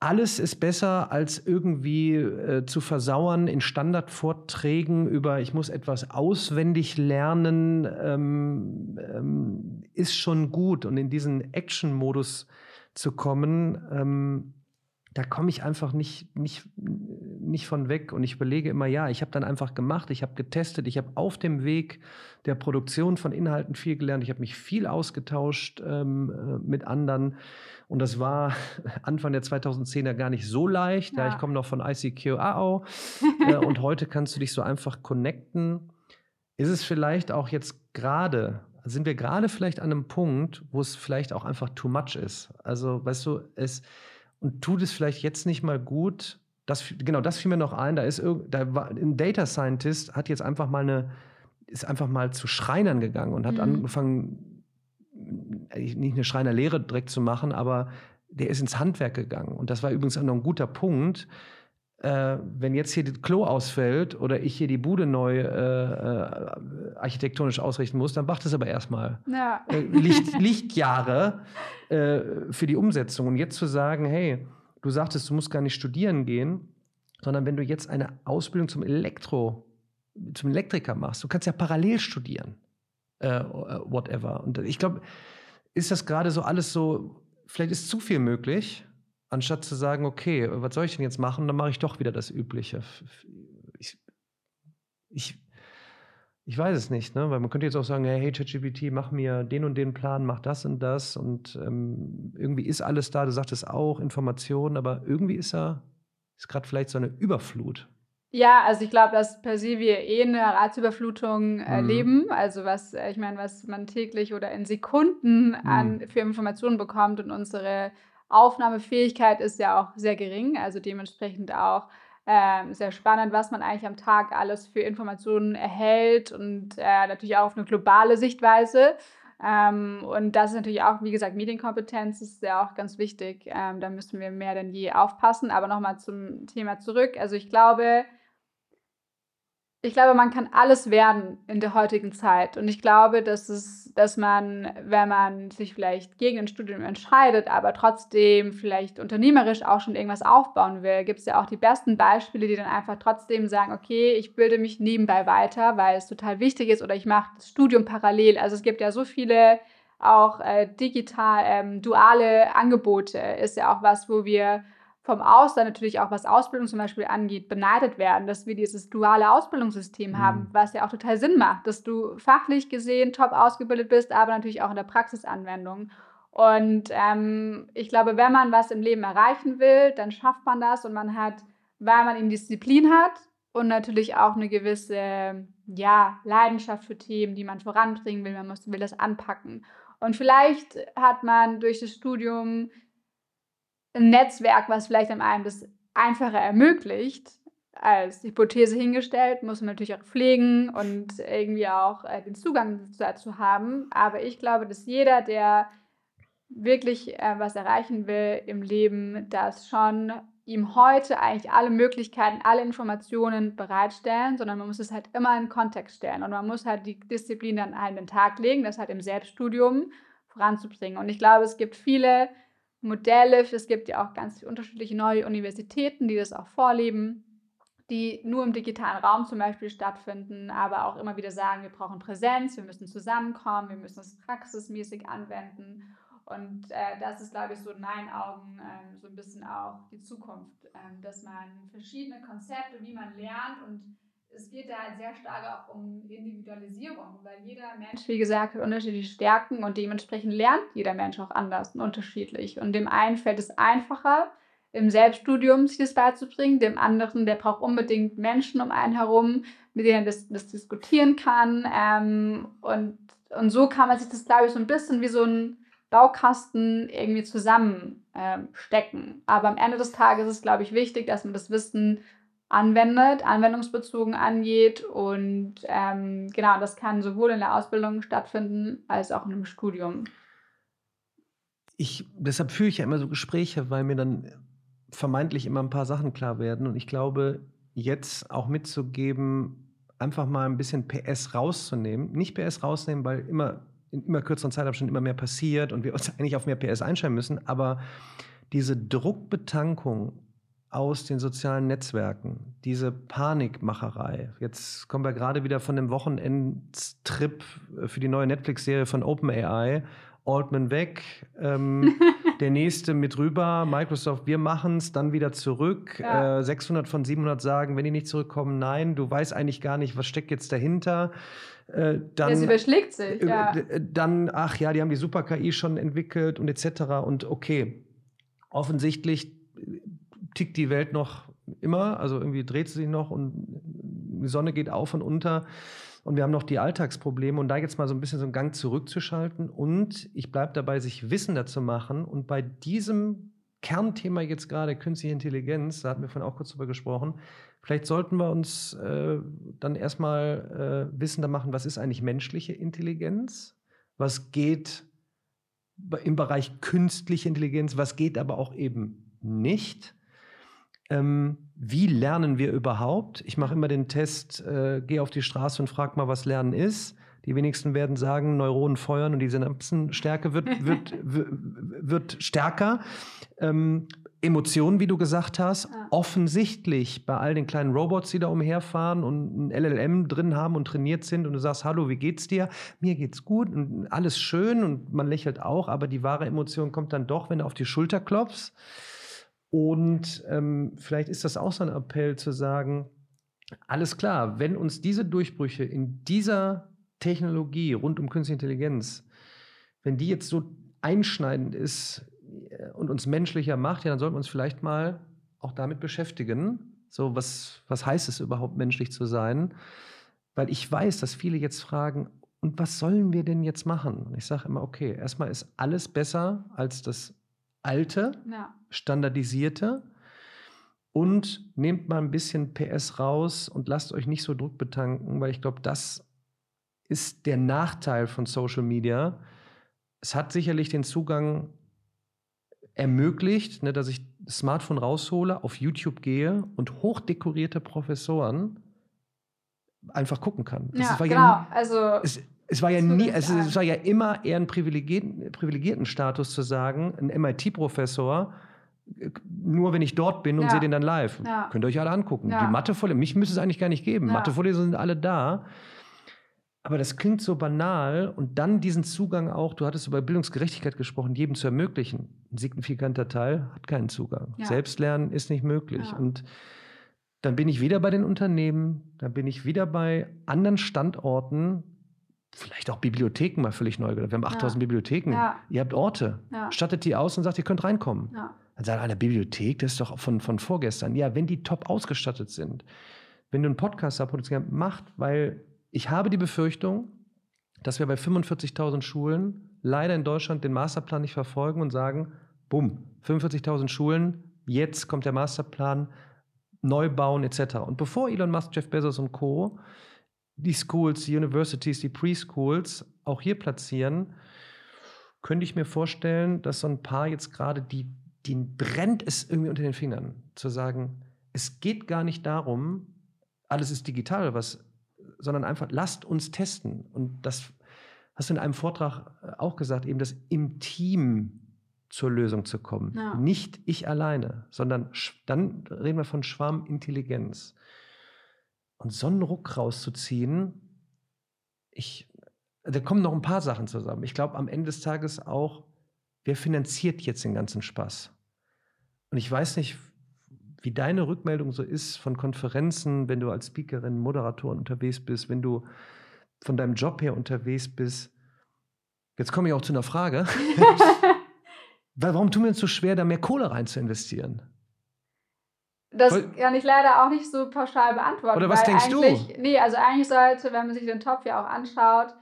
Alles ist besser, als irgendwie äh, zu versauern in Standardvorträgen über, ich muss etwas auswendig lernen, ähm, ähm, ist schon gut. Und in diesen Action-Modus zu kommen, ähm, da komme ich einfach nicht, nicht, nicht von weg. Und ich überlege immer, ja, ich habe dann einfach gemacht, ich habe getestet, ich habe auf dem Weg der Produktion von Inhalten viel gelernt, ich habe mich viel ausgetauscht ähm, äh, mit anderen. Und das war Anfang der 2010er gar nicht so leicht. Ja. Ja. ich komme noch von ICQ AO äh, und heute kannst du dich so einfach connecten. Ist es vielleicht auch jetzt gerade, sind wir gerade vielleicht an einem Punkt, wo es vielleicht auch einfach too much ist? Also, weißt du, es und tut es vielleicht jetzt nicht mal gut. Das, genau, das fiel mir noch ein. Da ist da war ein Data Scientist hat jetzt einfach mal eine, ist einfach mal zu Schreinern gegangen und hat Mhm. angefangen, nicht eine Schreinerlehre direkt zu machen, aber der ist ins Handwerk gegangen. Und das war übrigens auch noch ein guter Punkt. Äh, wenn jetzt hier das Klo ausfällt oder ich hier die Bude neu äh, äh, architektonisch ausrichten muss, dann macht es aber erstmal Ja. äh, Licht, Lichtjahre äh, für die Umsetzung. Und jetzt zu sagen, hey, du sagtest, du musst gar nicht studieren gehen, sondern wenn du jetzt eine Ausbildung zum Elektro, zum Elektriker machst, du kannst ja parallel studieren. Äh, whatever. Und ich glaube, ist das gerade so alles so, vielleicht ist zu viel möglich, anstatt zu sagen, okay, was soll ich denn jetzt machen? Dann mache ich doch wieder das Übliche. Ich, ich, ich weiß es nicht, ne? weil man könnte jetzt auch sagen, hey, hey ChatGPT, mach mir den und den Plan, mach das und das und ähm, irgendwie ist alles da, du sagtest auch, Informationen, aber irgendwie ist er, ist gerade vielleicht so eine Überflut. Ja, also ich glaube, dass per se wir eh eine Reizüberflutung Mhm. erleben. Also was, äh, ich meine, was man täglich oder in Sekunden an Mhm. für Informationen bekommt und unsere Aufnahmefähigkeit ist ja auch sehr gering, also dementsprechend auch ähm, sehr spannend, was man eigentlich am Tag alles für Informationen erhält und äh, natürlich auch auf eine globale Sichtweise. Ähm, und das ist natürlich auch, wie gesagt, Medienkompetenz ist ja auch ganz wichtig. Ähm, da müssen wir mehr denn je aufpassen. Aber nochmal zum Thema zurück. Also ich glaube, ich glaube, man kann alles werden in der heutigen Zeit. Und ich glaube, dass es, dass man, wenn man sich vielleicht gegen ein Studium entscheidet, aber trotzdem vielleicht unternehmerisch auch schon irgendwas aufbauen will, gibt es ja auch die besten Beispiele, die dann einfach trotzdem sagen, okay, ich bilde mich nebenbei weiter, weil es total wichtig ist, oder ich mache das Studium parallel. Also es gibt ja so viele auch äh, digital, ähm, duale Angebote. Ist ja auch was, wo wir vom Ausland natürlich auch, was Ausbildung zum Beispiel angeht, beneidet werden, dass wir dieses duale Ausbildungssystem Mhm. haben, was ja auch total Sinn macht, dass du fachlich gesehen top ausgebildet bist, aber natürlich auch in der Praxisanwendung. Und ähm, ich glaube, wenn man was im Leben erreichen will, dann schafft man das und man hat, weil man eben Disziplin hat und natürlich auch eine gewisse ja, Leidenschaft für Themen, die man voranbringen will, man muss, will das anpacken. Und vielleicht hat man durch das Studium ein Netzwerk, was vielleicht einem das einfacher ermöglicht, als Hypothese hingestellt, muss man natürlich auch pflegen und irgendwie auch äh, den Zugang dazu haben. Aber ich glaube, dass jeder, der wirklich äh, was erreichen will im Leben, dass schon ihm heute eigentlich alle Möglichkeiten, alle Informationen bereitstellen, sondern man muss es halt immer in Kontext stellen und man muss halt die Disziplin dann an den Tag legen, das halt im Selbststudium voranzubringen. Und ich glaube, es gibt viele Modelle, es gibt ja auch ganz unterschiedliche neue Universitäten, die das auch vorleben, die nur im digitalen Raum zum Beispiel stattfinden, aber auch immer wieder sagen, wir brauchen Präsenz, wir müssen zusammenkommen, wir müssen es praxismäßig anwenden. Und äh, das ist, glaube ich, so in meinen Augen ähm, so ein bisschen auch die Zukunft, ähm, dass man verschiedene Konzepte, wie man lernt und es geht da sehr stark auch um Individualisierung, weil jeder Mensch, wie gesagt, hat unterschiedliche Stärken und dementsprechend lernt jeder Mensch auch anders und unterschiedlich. Und dem einen fällt es einfacher, im Selbststudium sich das beizubringen, dem anderen, der braucht unbedingt Menschen um einen herum, mit denen er das, das diskutieren kann. Ähm, und, und so kann man sich das, glaube ich, so ein bisschen wie so ein Baukasten irgendwie zusammenstecken. Ähm, Aber am Ende des Tages ist es, glaube ich, wichtig, dass man das Wissen anwendet, anwendungsbezogen angeht. Und ähm, genau, das kann sowohl in der Ausbildung stattfinden als auch einem Studium. Ich, deshalb führe ich ja immer so Gespräche, weil mir dann vermeintlich immer ein paar Sachen klar werden. Und ich glaube, jetzt auch mitzugeben, einfach mal ein bisschen PS rauszunehmen. Nicht PS rausnehmen, weil immer in immer kürzeren Zeitabständen immer mehr passiert und wir uns eigentlich auf mehr PS einstellen müssen. Aber diese Druckbetankung aus den sozialen Netzwerken, diese Panikmacherei. Jetzt kommen wir gerade wieder von dem Wochenendtrip für die neue Netflix-Serie von OpenAI. Altman weg, ähm, der nächste mit rüber, Microsoft, wir machen es, dann wieder zurück. Ja. Äh, 600 von 700 sagen, wenn die nicht zurückkommen, nein, du weißt eigentlich gar nicht, was steckt jetzt dahinter. Äh, dann, sie überschlägt sich. Äh, ja. Dann, ach ja, die haben die Super-KI schon entwickelt und etc. Und okay, offensichtlich tickt die Welt noch immer, also irgendwie dreht sie sich noch und die Sonne geht auf und unter. Und wir haben noch die Alltagsprobleme. Und da jetzt mal so ein bisschen so einen Gang zurückzuschalten und ich bleibe dabei, sich wissender zu machen. Und bei diesem Kernthema jetzt gerade künstliche Intelligenz, da hatten wir vorhin auch kurz drüber gesprochen, vielleicht sollten wir uns äh, dann erstmal äh, wissender machen, was ist eigentlich menschliche Intelligenz, was geht im Bereich künstliche Intelligenz, was geht aber auch eben nicht ähm, wie lernen wir überhaupt? Ich mache immer den Test, äh, gehe auf die Straße und frage mal, was Lernen ist. Die wenigsten werden sagen, Neuronen feuern und die Synapsenstärke wird, wird, wird stärker. Ähm, Emotionen, wie du gesagt hast, ja. offensichtlich bei all den kleinen Robots, die da umherfahren und ein LLM drin haben und trainiert sind und du sagst, hallo, wie geht's dir? Mir geht's gut und alles schön und man lächelt auch, aber die wahre Emotion kommt dann doch, wenn du auf die Schulter klopfst. Und ähm, vielleicht ist das auch so ein Appell zu sagen, alles klar, wenn uns diese Durchbrüche in dieser Technologie rund um Künstliche Intelligenz, wenn die jetzt so einschneidend ist äh, und uns menschlicher macht, ja, dann sollten wir uns vielleicht mal auch damit beschäftigen. So, was, was heißt es überhaupt, menschlich zu sein? Weil ich weiß, dass viele jetzt fragen, und was sollen wir denn jetzt machen? Und ich sage immer, okay, erstmal ist alles besser als das alte, ja. standardisierte und nehmt mal ein bisschen PS raus und lasst euch nicht so Druck betanken, weil ich glaube, das ist der Nachteil von Social Media. Es hat sicherlich den Zugang ermöglicht, ne, dass ich das Smartphone raushole, auf YouTube gehe und hochdekorierte Professoren einfach gucken kann. Das ja, genau. Ja, also es, es war ja nie, es, es, war ja immer eher ein privilegierten, privilegierten Status zu sagen, ein MIT-Professor, nur wenn ich dort bin und ja. sehe den dann live. Ja. Könnt ihr euch alle angucken. Ja. Die Mathevorlesungen, mich müsste es eigentlich gar nicht geben. Ja. Mathevorlesungen sind alle da. Aber das klingt so banal und dann diesen Zugang auch, du hattest über Bildungsgerechtigkeit gesprochen, jedem zu ermöglichen. Ein signifikanter Teil hat keinen Zugang. Selbstlernen ist nicht möglich. Und dann bin ich wieder bei den Unternehmen, dann bin ich wieder bei anderen Standorten, vielleicht auch Bibliotheken mal völlig neu gedacht. Wir haben 8000 ja. Bibliotheken. Ja. Ihr habt Orte. Ja. Stattet die aus und sagt, ihr könnt reinkommen. Dann sagt einer, Bibliothek, das ist doch von, von vorgestern. Ja, wenn die top ausgestattet sind, wenn du einen Podcast produzieren macht, weil ich habe die Befürchtung, dass wir bei 45.000 Schulen leider in Deutschland den Masterplan nicht verfolgen und sagen, bumm, 45.000 Schulen, jetzt kommt der Masterplan, neu bauen etc. Und bevor Elon Musk, Jeff Bezos und Co die Schools, die Universities, die Preschools auch hier platzieren, könnte ich mir vorstellen, dass so ein paar jetzt gerade, die, denen brennt es irgendwie unter den Fingern, zu sagen, es geht gar nicht darum, alles ist digital, was, sondern einfach lasst uns testen. Und das hast du in einem Vortrag äh, auch gesagt, eben das im Team zur Lösung zu kommen. Ja. Nicht ich alleine, sondern dann reden wir von Schwarmintelligenz. Und so einen Ruck rauszuziehen, ich, da kommen noch ein paar Sachen zusammen. Ich glaube, am Ende des Tages auch, wer finanziert jetzt den ganzen Spaß? Und ich weiß nicht, wie deine Rückmeldung so ist von Konferenzen, wenn du als Speakerin, Moderatorin unterwegs bist, wenn du von deinem Job her unterwegs bist. Jetzt komme ich auch zu einer Frage. Warum tun wir uns so schwer, da mehr Kohle rein zu investieren? Das kann ich leider auch nicht so pauschal beantworten. Oder was denkst du? Nee, also eigentlich sollte, wenn man sich den Topf ja auch anschaut,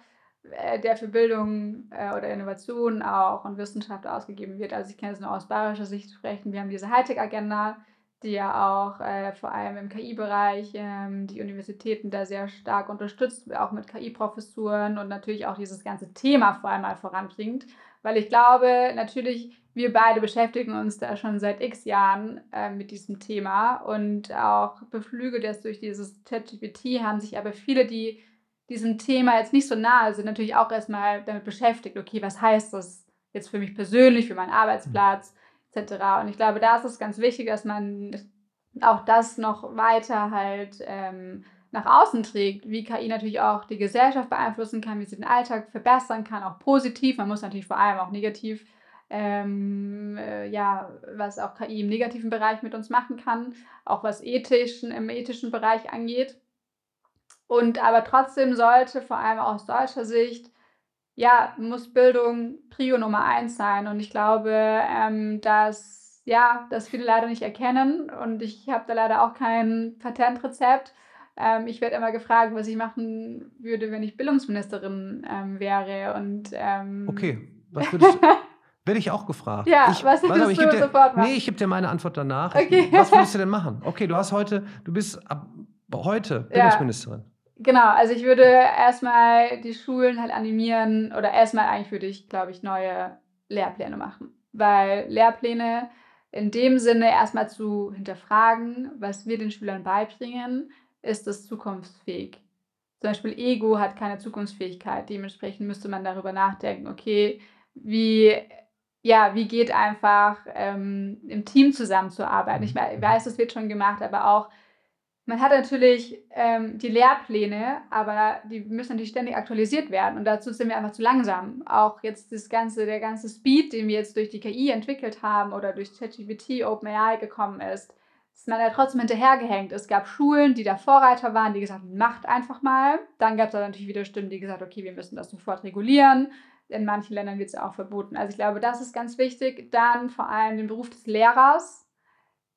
äh, der für Bildung äh, oder Innovation auch und Wissenschaft ausgegeben wird. Also ich kann es nur aus bayerischer Sicht sprechen. Wir haben diese Hightech-Agenda, die ja auch äh, vor allem im KI-Bereich ähm, die Universitäten da sehr stark unterstützt, auch mit KI-Professuren und natürlich auch dieses ganze Thema vor allem mal voranbringt. Weil ich glaube, natürlich, wir beide beschäftigen uns da schon seit x Jahren äh, mit diesem Thema und auch beflügelt erst durch dieses ChatGPT haben sich aber viele, die diesem Thema jetzt nicht so nahe sind, natürlich auch erstmal damit beschäftigt, okay, was heißt das jetzt für mich persönlich, für meinen Arbeitsplatz etc. Und ich glaube, da ist es ganz wichtig, dass man auch das noch weiter halt ähm, nach außen trägt, wie KI natürlich auch die Gesellschaft beeinflussen kann, wie sie den Alltag verbessern kann, auch positiv. Man muss natürlich vor allem auch negativ, ähm, äh, ja, was auch KI im negativen Bereich mit uns machen kann, auch was ethischen, im ethischen Bereich angeht. Und aber trotzdem sollte vor allem aus deutscher Sicht, ja, muss Bildung Prio Nummer eins sein. Und ich glaube, ähm, dass, ja, das viele leider nicht erkennen. Und ich habe da leider auch kein Patentrezept. Ähm, ich werde immer gefragt, was ich machen würde, wenn ich Bildungsministerin ähm, wäre. Und, ähm, okay, was würdest du. Werde ich auch gefragt. Ja, ich, was würdest ich du dir, sofort machen? Nee, ich gebe dir meine Antwort danach. Okay. Was würdest du denn machen? Okay, du hast heute, du bist ab heute Bildungsministerin. Ja. Genau, also ich würde erstmal die Schulen halt animieren oder erstmal eigentlich würde ich, glaube ich, neue Lehrpläne machen. Weil Lehrpläne in dem Sinne erstmal zu hinterfragen, was wir den Schülern beibringen, ist es zukunftsfähig. Zum Beispiel Ego hat keine Zukunftsfähigkeit. Dementsprechend müsste man darüber nachdenken, okay, wie, ja, wie geht einfach ähm, im Team zusammenzuarbeiten. Ich mhm. weiß, das wird schon gemacht, aber auch man hat natürlich ähm, die Lehrpläne, aber die müssen natürlich ständig aktualisiert werden und dazu sind wir einfach zu langsam. Auch jetzt das ganze, der ganze Speed, den wir jetzt durch die KI entwickelt haben oder durch ChatGPT, OpenAI gekommen ist, ist man ja trotzdem hinterhergehängt. Es gab Schulen, die da Vorreiter waren, die gesagt haben, macht einfach mal. Dann gab es natürlich wieder Stimmen, die gesagt haben, okay, wir müssen das sofort regulieren. In manchen Ländern wird es auch verboten. Also ich glaube, das ist ganz wichtig. Dann vor allem den Beruf des Lehrers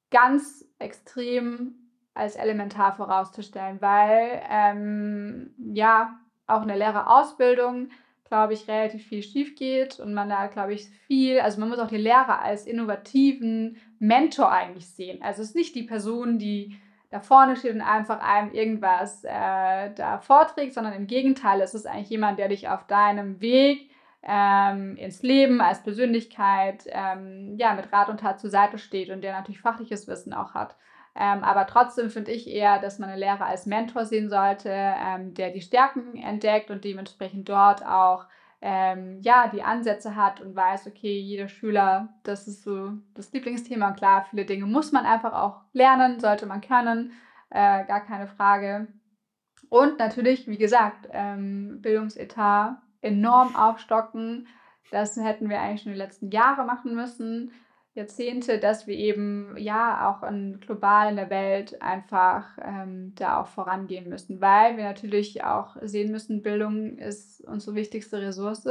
ganz extrem als elementar vorauszustellen, weil ähm, ja auch in der Lehrerausbildung, glaube ich, relativ viel schief geht und man da, glaube ich, viel, also man muss auch die Lehrer als innovativen Mentor eigentlich sehen. Also es ist nicht die Person, die da vorne steht und einfach einem irgendwas äh, da vorträgt, sondern im Gegenteil, es ist eigentlich jemand, der dich auf deinem Weg ähm, ins Leben als Persönlichkeit ähm, ja, mit Rat und Tat zur Seite steht und der natürlich fachliches Wissen auch hat. Ähm, aber trotzdem finde ich eher, dass man einen Lehrer als Mentor sehen sollte, ähm, der die Stärken entdeckt und dementsprechend dort auch ähm, ja, die Ansätze hat und weiß, okay, jeder Schüler, das ist so das Lieblingsthema. Und klar, viele Dinge muss man einfach auch lernen, sollte man können, äh, gar keine Frage. Und natürlich, wie gesagt, ähm, Bildungsetat enorm aufstocken. Das hätten wir eigentlich schon die letzten Jahre machen müssen. Jahrzehnte, dass wir eben ja auch in, global in der Welt einfach ähm, da auch vorangehen müssen, weil wir natürlich auch sehen müssen, Bildung ist unsere wichtigste Ressource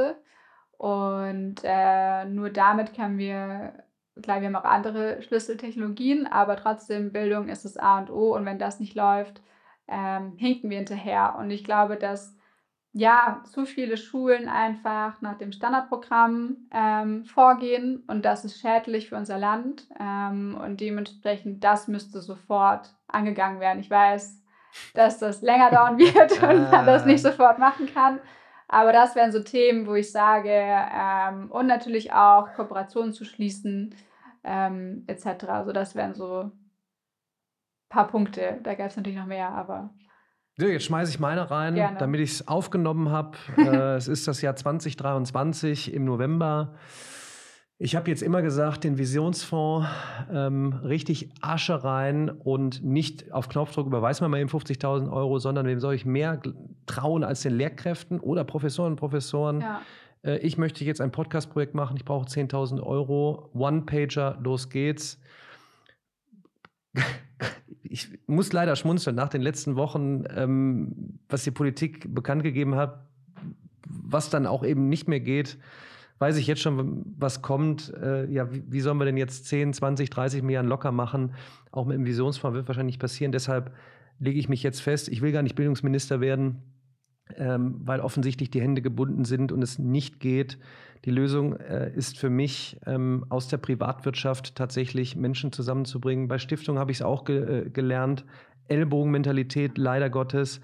und äh, nur damit können wir, klar, wir haben auch andere Schlüsseltechnologien, aber trotzdem Bildung ist das A und O und wenn das nicht läuft, ähm, hinken wir hinterher und ich glaube, dass ja, zu viele Schulen einfach nach dem Standardprogramm ähm, vorgehen und das ist schädlich für unser Land ähm, und dementsprechend das müsste sofort angegangen werden. Ich weiß, dass das länger dauern wird und man das nicht sofort machen kann, aber das wären so Themen, wo ich sage ähm, und natürlich auch Kooperationen zu schließen ähm, etc. Also das wären so ein paar Punkte. Da gab es natürlich noch mehr, aber jetzt schmeiße ich meine rein, Gerne. damit ich es aufgenommen habe. äh, es ist das Jahr 2023 im November. Ich habe jetzt immer gesagt, den Visionsfonds ähm, richtig Asche rein und nicht auf Knopfdruck überweist man mal eben 50.000 Euro, sondern wem soll ich mehr trauen als den Lehrkräften oder Professoren und Professoren? Ja. Äh, ich möchte jetzt ein Podcast-Projekt machen, ich brauche 10.000 Euro, One-Pager, los geht's ich muss leider schmunzeln nach den letzten Wochen, ähm, was die Politik bekannt gegeben hat, was dann auch eben nicht mehr geht, weiß ich jetzt schon, was kommt. Äh, ja, wie, wie, sollen wir denn jetzt 10, 20, 30 Milliarden locker machen? Auch mit dem Visionsfonds wird wahrscheinlich nicht passieren. Deshalb lege ich mich jetzt fest, ich will gar nicht Bildungsminister werden, ähm, weil offensichtlich die Hände gebunden sind und es nicht geht. Die Lösung äh, ist für mich, ähm, aus der Privatwirtschaft tatsächlich Menschen zusammenzubringen. Bei Stiftungen habe ich es auch ge äh, gelernt. Ellbogenmentalität, leider Gottes.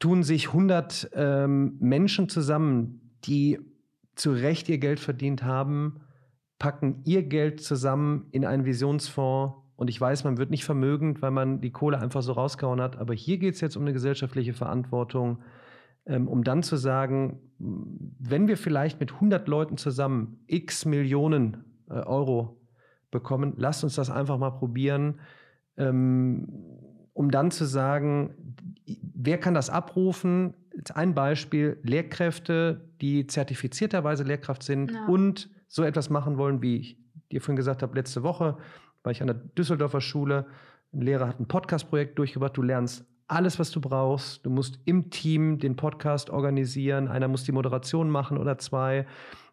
Tun sich 100 ähm, Menschen zusammen, die zu Recht ihr Geld verdient haben, packen ihr Geld zusammen in einen Visionsfonds. Und ich weiß, man wird nicht vermögend, weil man die Kohle einfach so rausgehauen hat. Aber hier geht es jetzt um eine gesellschaftliche Verantwortung, um dann zu sagen, wenn wir vielleicht mit 100 Leuten zusammen x Millionen äh, Euro bekommen, lasst uns das einfach mal probieren, ähm, um dann zu sagen, wer kann das abrufen? ein Beispiel, Lehrkräfte, die zertifizierterweise Lehrkraft sind ja. und so etwas machen wollen, wie ich dir vorhin gesagt habe, letzte Woche war ich an der Düsseldorfer Schule. Ein Lehrer hat ein Podcast-Projekt durchgebracht. Du lernst alles, was du brauchst. Du musst im Team den Podcast organisieren. Einer muss die Moderation machen oder zwei.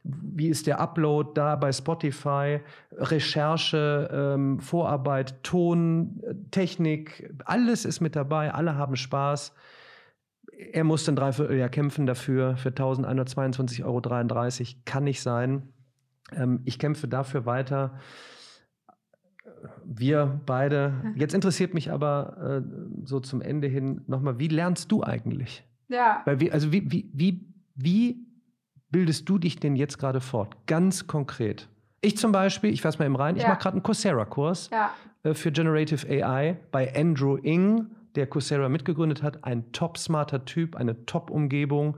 Wie ist der Upload da bei Spotify? Recherche, ähm, Vorarbeit, Ton, Technik, alles ist mit dabei. Alle haben Spaß er musste ein Dreivierteljahr kämpfen dafür, für 1122,33 Euro. Kann nicht sein. Ähm, ich kämpfe dafür weiter. Wir beide. Jetzt interessiert mich aber äh, so zum Ende hin nochmal, wie lernst du eigentlich? Ja. Weil wie, also wie, wie, wie, wie bildest du dich denn jetzt gerade fort? Ganz konkret. Ich zum Beispiel, ich fasse mal eben rein, ja. ich mache gerade einen Coursera-Kurs ja. äh, für Generative AI bei Andrew Ng der Coursera mitgegründet hat, ein top smarter Typ, eine top-Umgebung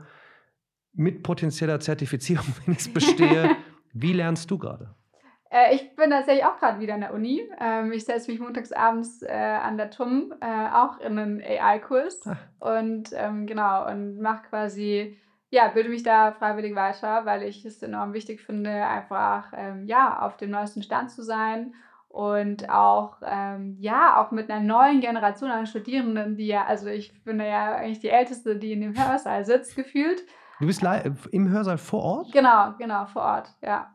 mit potenzieller Zertifizierung, wenn ich es bestehe. Wie lernst du gerade? Äh, ich bin tatsächlich auch gerade wieder an der Uni. Ähm, ich setze mich montagsabends äh, an der TUM äh, auch in einen AI-Kurs ah. und ähm, genau und mache quasi ja, bilde mich da freiwillig weiter, weil ich es enorm wichtig finde, einfach ähm, ja, auf dem neuesten Stand zu sein und auch, ähm, ja, auch mit einer neuen Generation an Studierenden, die ja, also ich bin ja eigentlich die Älteste, die in dem Hörsaal sitzt, gefühlt. Du bist im Hörsaal vor Ort? Genau, genau, vor Ort, ja.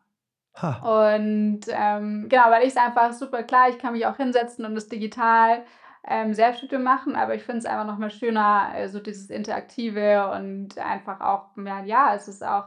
Ha. Und ähm, genau, weil ich es einfach super klar, ich kann mich auch hinsetzen und das digital ähm, Selbststudium machen, aber ich finde es einfach nochmal schöner, äh, so dieses Interaktive und einfach auch, ja, ja, es ist auch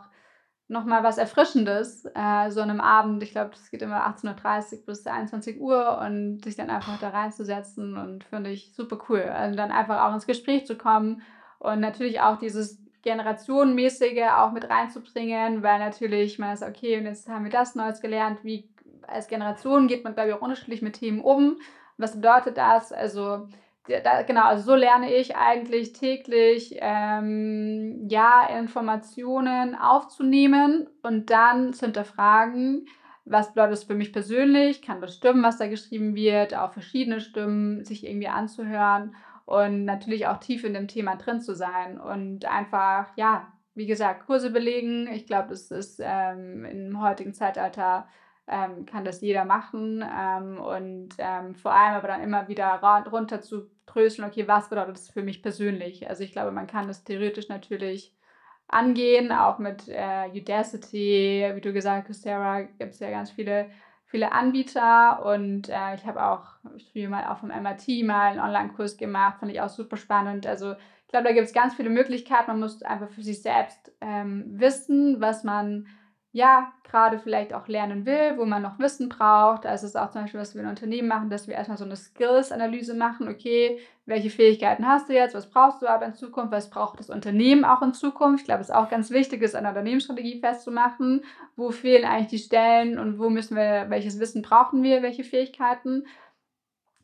nochmal was Erfrischendes, äh, so einem Abend. Ich glaube, das geht immer 18.30 Uhr bis 21 Uhr und sich dann einfach da reinzusetzen und finde ich super cool. Also dann einfach auch ins Gespräch zu kommen und natürlich auch dieses Generationenmäßige auch mit reinzubringen, weil natürlich man ist, okay, und jetzt haben wir das Neues gelernt, wie als Generation geht man, glaube ich, auch unterschiedlich mit Themen um. Was bedeutet das? Also da, genau, also so lerne ich eigentlich täglich, ähm, ja, Informationen aufzunehmen und dann zu hinterfragen, was bedeutet das für mich persönlich, kann das stimmen, was da geschrieben wird, auch verschiedene Stimmen sich irgendwie anzuhören und natürlich auch tief in dem Thema drin zu sein und einfach, ja, wie gesagt, Kurse belegen. Ich glaube, das ist ähm, im heutigen Zeitalter ähm, kann das jeder machen ähm, und ähm, vor allem aber dann immer wieder runter zu trösten, okay, was bedeutet das für mich persönlich? Also ich glaube, man kann das theoretisch natürlich angehen, auch mit äh, Udacity, wie du gesagt hast, Sarah, gibt es ja ganz viele, viele Anbieter und äh, ich habe auch früher mal auch vom MIT mal einen Online-Kurs gemacht, fand ich auch super spannend. Also ich glaube, da gibt es ganz viele Möglichkeiten. Man muss einfach für sich selbst ähm, wissen, was man ja, gerade vielleicht auch lernen will, wo man noch Wissen braucht. Also es ist auch zum Beispiel, was wir in Unternehmen machen, dass wir erstmal so eine Skills-Analyse machen. Okay, welche Fähigkeiten hast du jetzt? Was brauchst du aber in Zukunft? Was braucht das Unternehmen auch in Zukunft? Ich glaube, es ist auch ganz wichtig, ist eine Unternehmensstrategie festzumachen. Wo fehlen eigentlich die Stellen und wo müssen wir, welches Wissen brauchen wir, welche Fähigkeiten?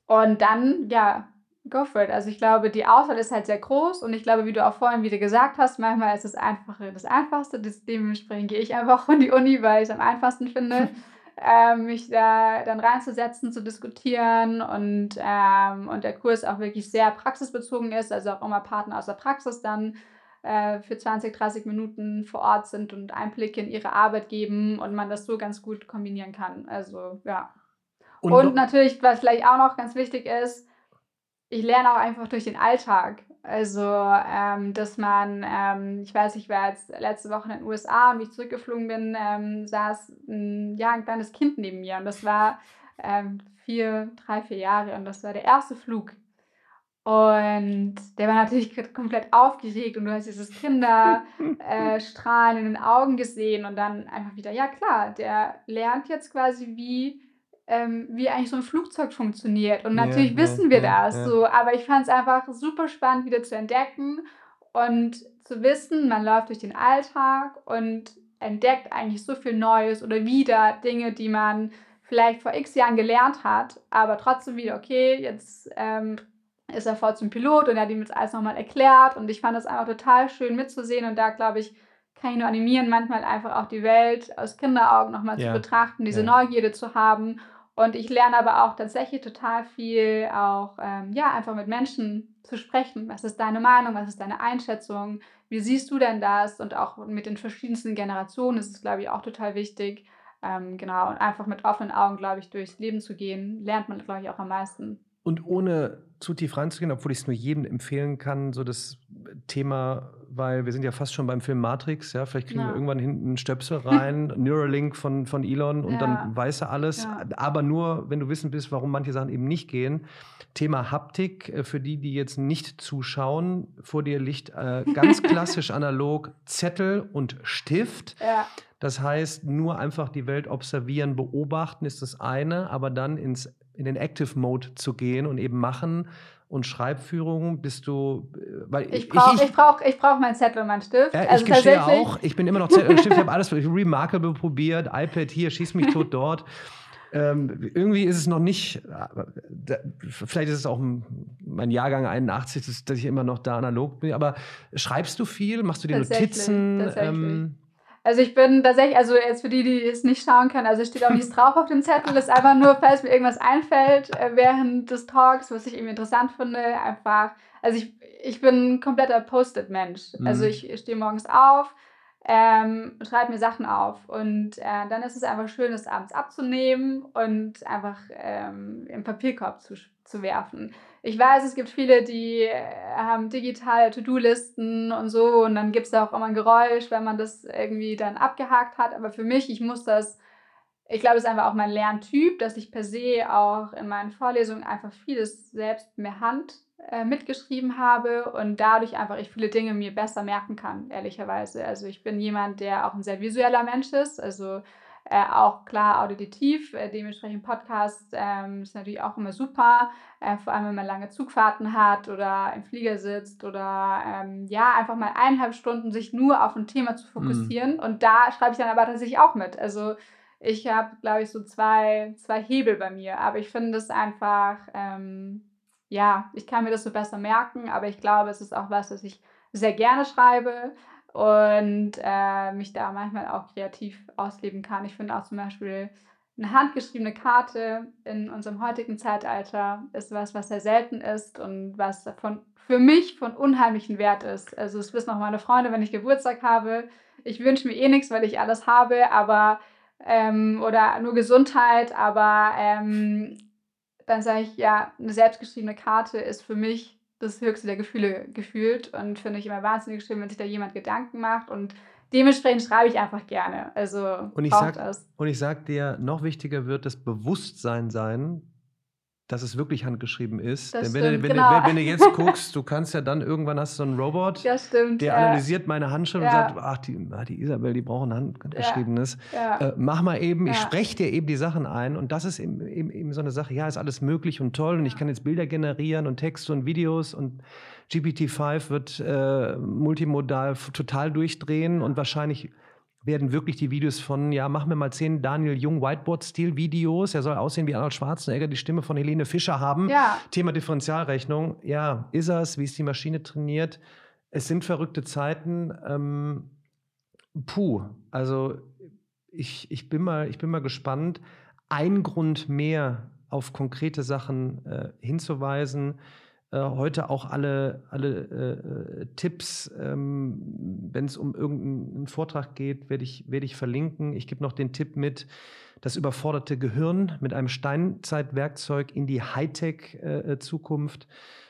Und dann, ja, Go for it. Also ich glaube, die Auswahl ist halt sehr groß und ich glaube, wie du auch vorhin wieder gesagt hast, manchmal ist das Einfache das Einfachste. Dementsprechend gehe ich einfach von die Uni, weil ich es am einfachsten finde, ähm, mich da dann reinzusetzen, zu diskutieren und, ähm, und der Kurs auch wirklich sehr praxisbezogen ist, also auch immer Partner aus der Praxis dann äh, für 20, 30 Minuten vor Ort sind und Einblicke in ihre Arbeit geben und man das so ganz gut kombinieren kann. Also ja. Und, und natürlich, was vielleicht auch noch ganz wichtig ist, ich lerne auch einfach durch den Alltag. Also, ähm, dass man, ähm, ich weiß, ich war jetzt letzte Woche in den USA und wie ich zurückgeflogen bin, ähm, saß ein, ja, ein kleines Kind neben mir und das war ähm, vier, drei, vier Jahre und das war der erste Flug. Und der war natürlich komplett aufgeregt und du hast dieses Kinderstrahlen äh, in den Augen gesehen und dann einfach wieder, ja klar, der lernt jetzt quasi, wie ähm, wie eigentlich so ein Flugzeug funktioniert. Und natürlich ja, wissen wir ja, das ja. so, aber ich fand es einfach super spannend, wieder zu entdecken und zu wissen, man läuft durch den Alltag und entdeckt eigentlich so viel Neues oder wieder Dinge, die man vielleicht vor x Jahren gelernt hat, aber trotzdem wieder, okay, jetzt ähm, ist er voll zum Pilot und er hat ihm jetzt alles nochmal erklärt und ich fand das einfach total schön mitzusehen und da glaube ich, kann ich nur animieren, manchmal einfach auch die Welt aus Kinderaugen nochmal zu betrachten, diese. Neugierde zu haben und ich lerne aber auch tatsächlich total viel, auch ähm, ja, einfach mit Menschen zu sprechen. Was ist deine Meinung? Was ist deine Einschätzung? Wie siehst du denn das? Und auch mit den verschiedensten Generationen ist es, glaube ich, auch total wichtig. Ähm, genau, und einfach mit offenen Augen, glaube ich, durchs Leben zu gehen, lernt man, glaube ich, auch am meisten. Und ohne zu tief reinzugehen, obwohl ich es nur jedem empfehlen kann, so das Thema, weil wir sind ja fast schon beim Film Matrix, ja, vielleicht kriegen ja. wir irgendwann hinten einen Stöpsel rein, Neuralink von, von Elon und ja. dann weiß er alles, ja. aber nur, wenn du wissen bist, warum manche Sachen eben nicht gehen. Thema Haptik, äh, für die, die jetzt nicht zuschauen, vor dir liegt äh, ganz klassisch analog Zettel und Stift. Das heißt, nur einfach die Welt observieren, beobachten ist das eine, aber dann ins in den Active Mode zu gehen und eben machen und Schreibführung bist du äh, weil ich brauche ich, ich, ich brauch, ich brauch meinen Zettel und meinen Stift. Ja, also ich gestehe auch ich bin immer noch Zettel und Stift ich habe alles Remarkable probiert. iPad hier schieß mich tot dort. Ähm, irgendwie ist es noch nicht äh, vielleicht ist es auch mein Jahrgang 81 dass, ich immer noch da analog bin aber schreibst du viel? Machst du die Notizen? tatsächlich. Ähm, also ich bin tatsächlich, also jetzt für die, die es nicht schauen können, also steht auch nichts drauf auf dem Zettel, das ist einfach nur, falls mir irgendwas einfällt äh, während des Talks, was ich irgendwie interessant finde, einfach, also ich, ich bin ein kompletter Post-it-Mensch. Mhm. Also ich stehe morgens auf, ähm, schreibe mir Sachen auf und äh, dann ist es einfach schön, das abends abzunehmen und einfach ähm, im Papierkorb zu, zu werfen ich weiß, es gibt viele, die äh, haben digitale To-Do-Listen und so und dann gibt es auch immer ein Geräusch, wenn man das irgendwie dann abgehakt hat. Aber für mich, ich muss das, ich glaube, es ist einfach auch mein Lerntyp, dass ich per se auch in meinen Vorlesungen einfach vieles selbst mehr Hand äh, mitgeschrieben habe und dadurch einfach ich viele Dinge mir besser merken kann, ehrlicherweise. Also ich bin jemand, der auch ein sehr visueller Mensch ist. Also äh, auch klar auditiv, äh, dementsprechend Podcast ähm, ist natürlich auch immer super, äh, vor allem wenn man lange Zugfahrten hat oder im Flieger sitzt oder ähm, ja, einfach mal eineinhalb Stunden sich nur auf ein Thema zu fokussieren. Mhm. Und da schreibe ich dann aber tatsächlich auch mit. Also ich habe, glaube ich, so zwei, zwei Hebel bei mir, aber ich finde es einfach, ähm, ja, ich kann mir das so besser merken, aber ich glaube, es ist auch was, was ich sehr gerne schreibe und äh, mich da manchmal auch kreativ ausleben kann. Ich finde auch zum Beispiel eine handgeschriebene Karte in unserem heutigen Zeitalter ist was, was sehr selten ist und was von, für mich von unheimlichen Wert ist. Also es wissen auch meine Freunde, wenn ich Geburtstag habe, ich wünsche mir eh nichts, weil ich alles habe, aber ähm, oder nur Gesundheit, aber ähm, dann sage ich, ja, eine selbstgeschriebene Karte ist für mich das höchste der Gefühle gefühlt und finde ich immer wahnsinnig schön, wenn sich da jemand Gedanken macht und dementsprechend schreibe ich einfach gerne. Also und ich sag, das. Und ich sag dir, noch wichtiger wird das Bewusstsein sein, dass es wirklich handgeschrieben ist. Das Denn wenn, stimmt, du, wenn, genau. du, wenn, du jetzt guckst, du kannst ja dann irgendwann hast du so einen Robot, stimmt, der ja. analysiert meine Handschrift ja. und sagt, ach, die, ah, die Isabel, die brauchen handgeschriebenes. Ja. Äh, mach mal eben, ich spreche dir eben die Sachen ein und das ist eben, eben, eben, so eine Sache, ja, ist alles möglich und toll und ich kann jetzt Bilder generieren und Texte und Videos und GPT-5 wird äh, multimodal total durchdrehen und wahrscheinlich werden wirklich die Videos von, ja, machen wir mal zehn Daniel Jung Whiteboard-Stil-Videos. Er soll aussehen wie Arnold Schwarzenegger, die Stimme von Helene Fischer haben. Ja. Thema Differentialrechnung. Ja, ist es, wie ist die Maschine trainiert? Es sind verrückte Zeiten. Ähm, puh, also ich, ich, bin mal, ich bin mal gespannt. Ein Grund mehr auf konkrete Sachen äh, hinzuweisen. Äh, heute auch alle, alle äh, Tipps, ähm, wenn es um irgendeinen Vortrag geht, werde ich, werd ich verlinken. Ich gebe noch den Tipp mit, das überforderte Gehirn mit einem Steinzeitwerkzeug in die Hightech-Zukunft äh,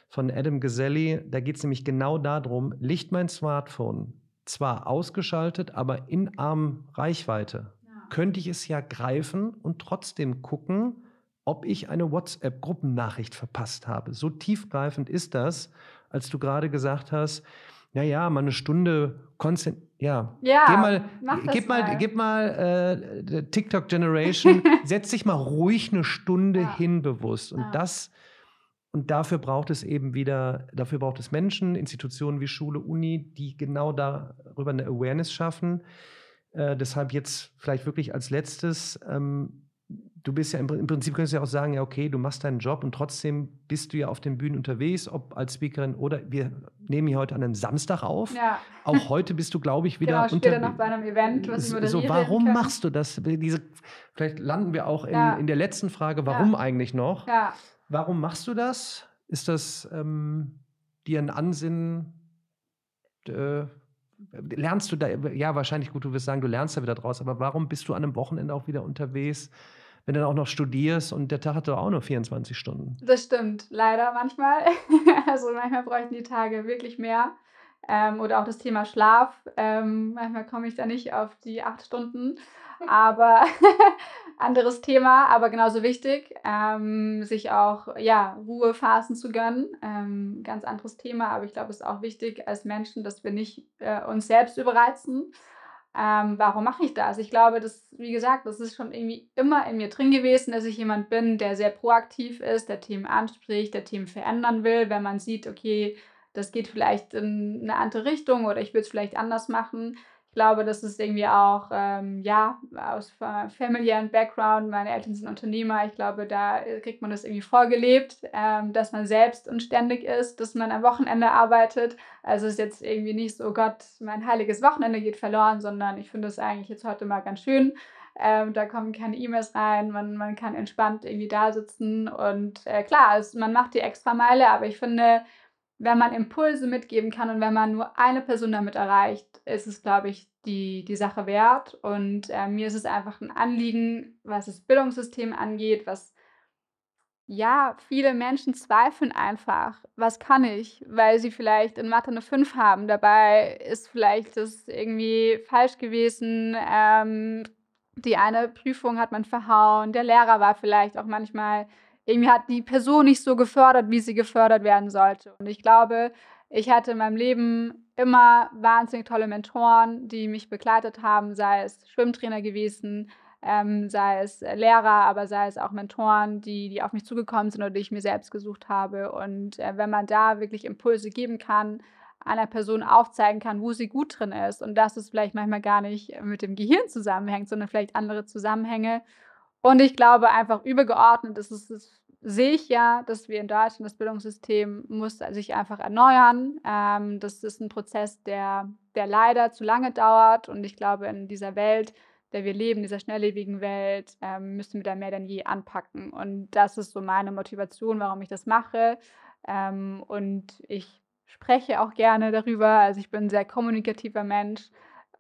von Adam Gazelli. Da geht es nämlich genau darum, Licht mein Smartphone zwar ausgeschaltet, aber in Armreichweite. Ja. Könnte ich es ja greifen und trotzdem gucken, ob ich eine WhatsApp-Gruppennachricht verpasst habe. So tiefgreifend ist das, als du gerade gesagt hast, naja, mal eine Stunde konstant. Ja, ja geh mal, gib mal, mal, gib mal äh, TikTok Generation, setz dich mal ruhig eine Stunde ja. hin bewusst. Und ja. das, und dafür braucht es eben wieder, dafür braucht es Menschen, Institutionen wie Schule, Uni, die genau darüber eine Awareness schaffen. Äh, deshalb jetzt vielleicht wirklich als letztes, ähm, du bist ja im, im Prinzip könntest du ja auch sagen, ja, okay, du machst deinen Job und trotzdem bist du ja auf den Bühnen unterwegs, ob als Speakerin oder wir nehmen hier heute an einem Samstag auf. Ja. Auch heute bist du, glaube ich, wieder genau, unter, noch bei einem Event, was ich moderiere. So, warum machst du das? Diese, vielleicht landen wir auch in, ja. in der letzten Frage, warum ja. eigentlich noch? Ja. Warum machst du das? Ist das ähm, dir ein Ansinnen? Äh, lernst du da, ja, wahrscheinlich gut, du wirst sagen, du lernst da wieder draus, aber warum bist du an einem Wochenende auch wieder unterwegs? Wenn du dann auch noch studierst und der Tag hat doch auch nur 24 Stunden. Das stimmt, leider manchmal. also manchmal bräuchten die Tage wirklich mehr. Ähm, oder auch das Thema Schlaf. Ähm, manchmal komme ich da nicht auf die acht Stunden. Aber anderes Thema, aber genauso wichtig, ähm, sich auch ja, Ruhephasen zu gönnen. Ähm, ganz anderes Thema, aber ich glaube, es ist auch wichtig als Menschen, dass wir nicht äh, uns selbst überreizen ähm, warum mache ich das? Ich glaube, das, wie gesagt, das ist schon irgendwie immer in mir drin gewesen, dass ich jemand bin, der sehr proaktiv ist, der Themen anspricht, der Themen verändern will, wenn man sieht, okay, das geht vielleicht in eine andere Richtung oder ich würde es vielleicht anders machen glaube, das ist irgendwie auch, ähm, ja, aus familiären Background. Meine Eltern sind Unternehmer. Ich glaube, da kriegt man das irgendwie vorgelebt, ähm, dass man selbst und ständig ist, dass man am Wochenende arbeitet. Also ist jetzt irgendwie nicht so, oh Gott, mein heiliges Wochenende geht verloren, sondern ich finde es eigentlich jetzt heute mal ganz schön. Ähm, da kommen keine E-Mails rein, man, man kann entspannt irgendwie da sitzen und äh, klar, also man macht die extra Meile, aber ich finde, wenn man Impulse mitgeben kann und wenn man nur eine Person damit erreicht, ist es, glaube ich, die, die Sache wert. Und äh, mir ist es einfach ein Anliegen, was das Bildungssystem angeht, was ja, viele Menschen zweifeln einfach, was kann ich, weil sie vielleicht in Mathe eine 5 haben. Dabei ist vielleicht das irgendwie falsch gewesen. Ähm, die eine Prüfung hat man verhauen. Der Lehrer war vielleicht auch manchmal irgendwie hat die Person nicht so gefördert, wie sie gefördert werden sollte. Und ich glaube, ich hatte in meinem Leben immer wahnsinnig tolle Mentoren, die mich begleitet haben, sei es Schwimmtrainer gewesen, ähm, sei es Lehrer, aber sei es auch Mentoren, die, die auf mich zugekommen sind oder die ich mir selbst gesucht habe. Und äh, wenn man da wirklich Impulse geben kann, einer Person aufzeigen kann, wo sie gut drin ist und dass es vielleicht manchmal gar nicht mit dem Gehirn zusammenhängt, sondern vielleicht andere Zusammenhänge und ich glaube einfach übergeordnet ist es, sehe ich ja, dass wir in Deutschland das Bildungssystem muss sich einfach erneuern. Ähm, das ist ein Prozess, der, der leider zu lange dauert. Und ich glaube, in dieser Welt, der wir leben, dieser schnelllebigen Welt, ähm, müssen wir da mehr denn je anpacken. Und das ist so meine Motivation, warum ich das mache. Ähm, und ich spreche auch gerne darüber. Also ich bin ein sehr kommunikativer Mensch.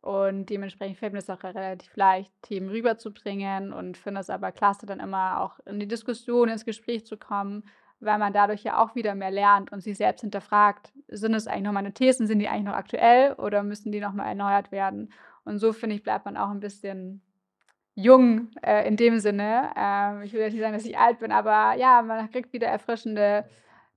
Und dementsprechend fällt mir es auch relativ leicht, Themen rüberzubringen und finde es aber klasse, dann immer auch in die Diskussion, ins Gespräch zu kommen, weil man dadurch ja auch wieder mehr lernt und sich selbst hinterfragt, sind es eigentlich noch meine Thesen, sind die eigentlich noch aktuell oder müssen die nochmal erneuert werden? Und so, finde ich, bleibt man auch ein bisschen jung äh, in dem Sinne. Ähm, ich will jetzt nicht sagen, dass ich alt bin, aber ja, man kriegt wieder erfrischende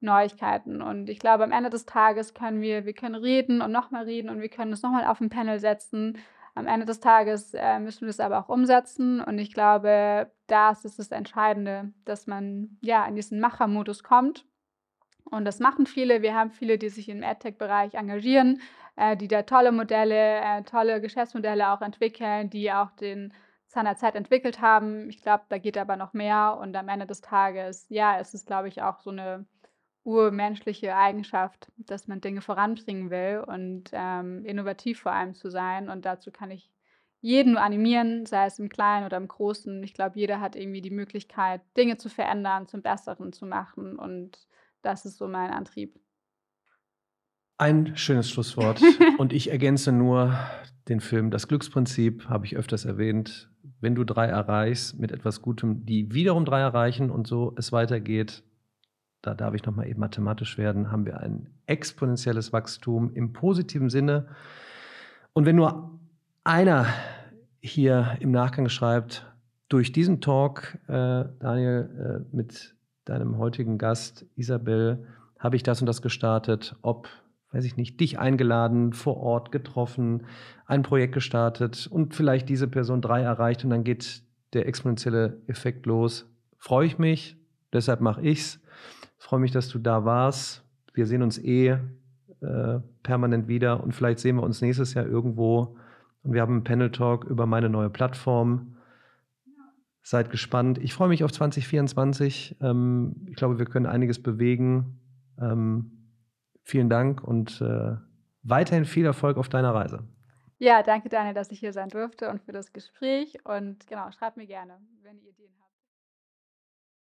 Neuigkeiten. Und ich glaube, am Ende des Tages können wir, wir können reden und nochmal reden und wir können es nochmal auf ein Panel setzen. Am Ende des Tages äh, müssen wir es aber auch umsetzen. Und ich glaube, das ist das Entscheidende, dass man ja in diesen Machermodus kommt. Und das machen viele. Wir haben viele, die sich im AdTech-Bereich engagieren, äh, die da tolle Modelle, äh, tolle Geschäftsmodelle auch entwickeln, die auch den seiner Zeit entwickelt haben. Ich glaube, da geht aber noch mehr. Und am Ende des Tages, ja, ist es, glaube ich, auch so eine urmenschliche Eigenschaft, dass man Dinge voranbringen will und ähm, innovativ vor allem zu sein. Und dazu kann ich jeden nur animieren, sei es im Kleinen oder im Großen. Ich glaube, jeder hat irgendwie die Möglichkeit, Dinge zu verändern, zum Besseren zu machen. Und das ist so mein Antrieb. Ein schönes Schlusswort. Und ich ergänze nur den Film Das Glücksprinzip, habe ich öfters erwähnt. Wenn du drei erreichst mit etwas Gutem, die wiederum drei erreichen und so es weitergeht, da darf ich nochmal eben mathematisch werden, haben wir ein exponentielles Wachstum im positiven Sinne. Und wenn nur einer hier im Nachgang schreibt, durch diesen Talk, äh, Daniel, äh, mit deinem heutigen Gast Isabel, habe ich das und das gestartet, ob weiß ich nicht, dich eingeladen, vor Ort getroffen, ein Projekt gestartet und vielleicht diese Person drei erreicht und dann geht der exponentielle Effekt los. Freue ich mich, deshalb mache ich's. Freue mich, dass du da warst. Wir sehen uns eh äh, permanent wieder und vielleicht sehen wir uns nächstes Jahr irgendwo und wir haben einen Panel Talk über meine neue Plattform. Seid gespannt. Ich freue mich auf 2024. Ähm, ich glaube, wir können einiges bewegen. Ähm, Vielen Dank und äh, weiterhin viel Erfolg auf deiner Reise. Ja, danke Daniel, dass ich hier sein durfte und für das Gespräch. Und genau, schreibt mir gerne, wenn ihr Ideen habt.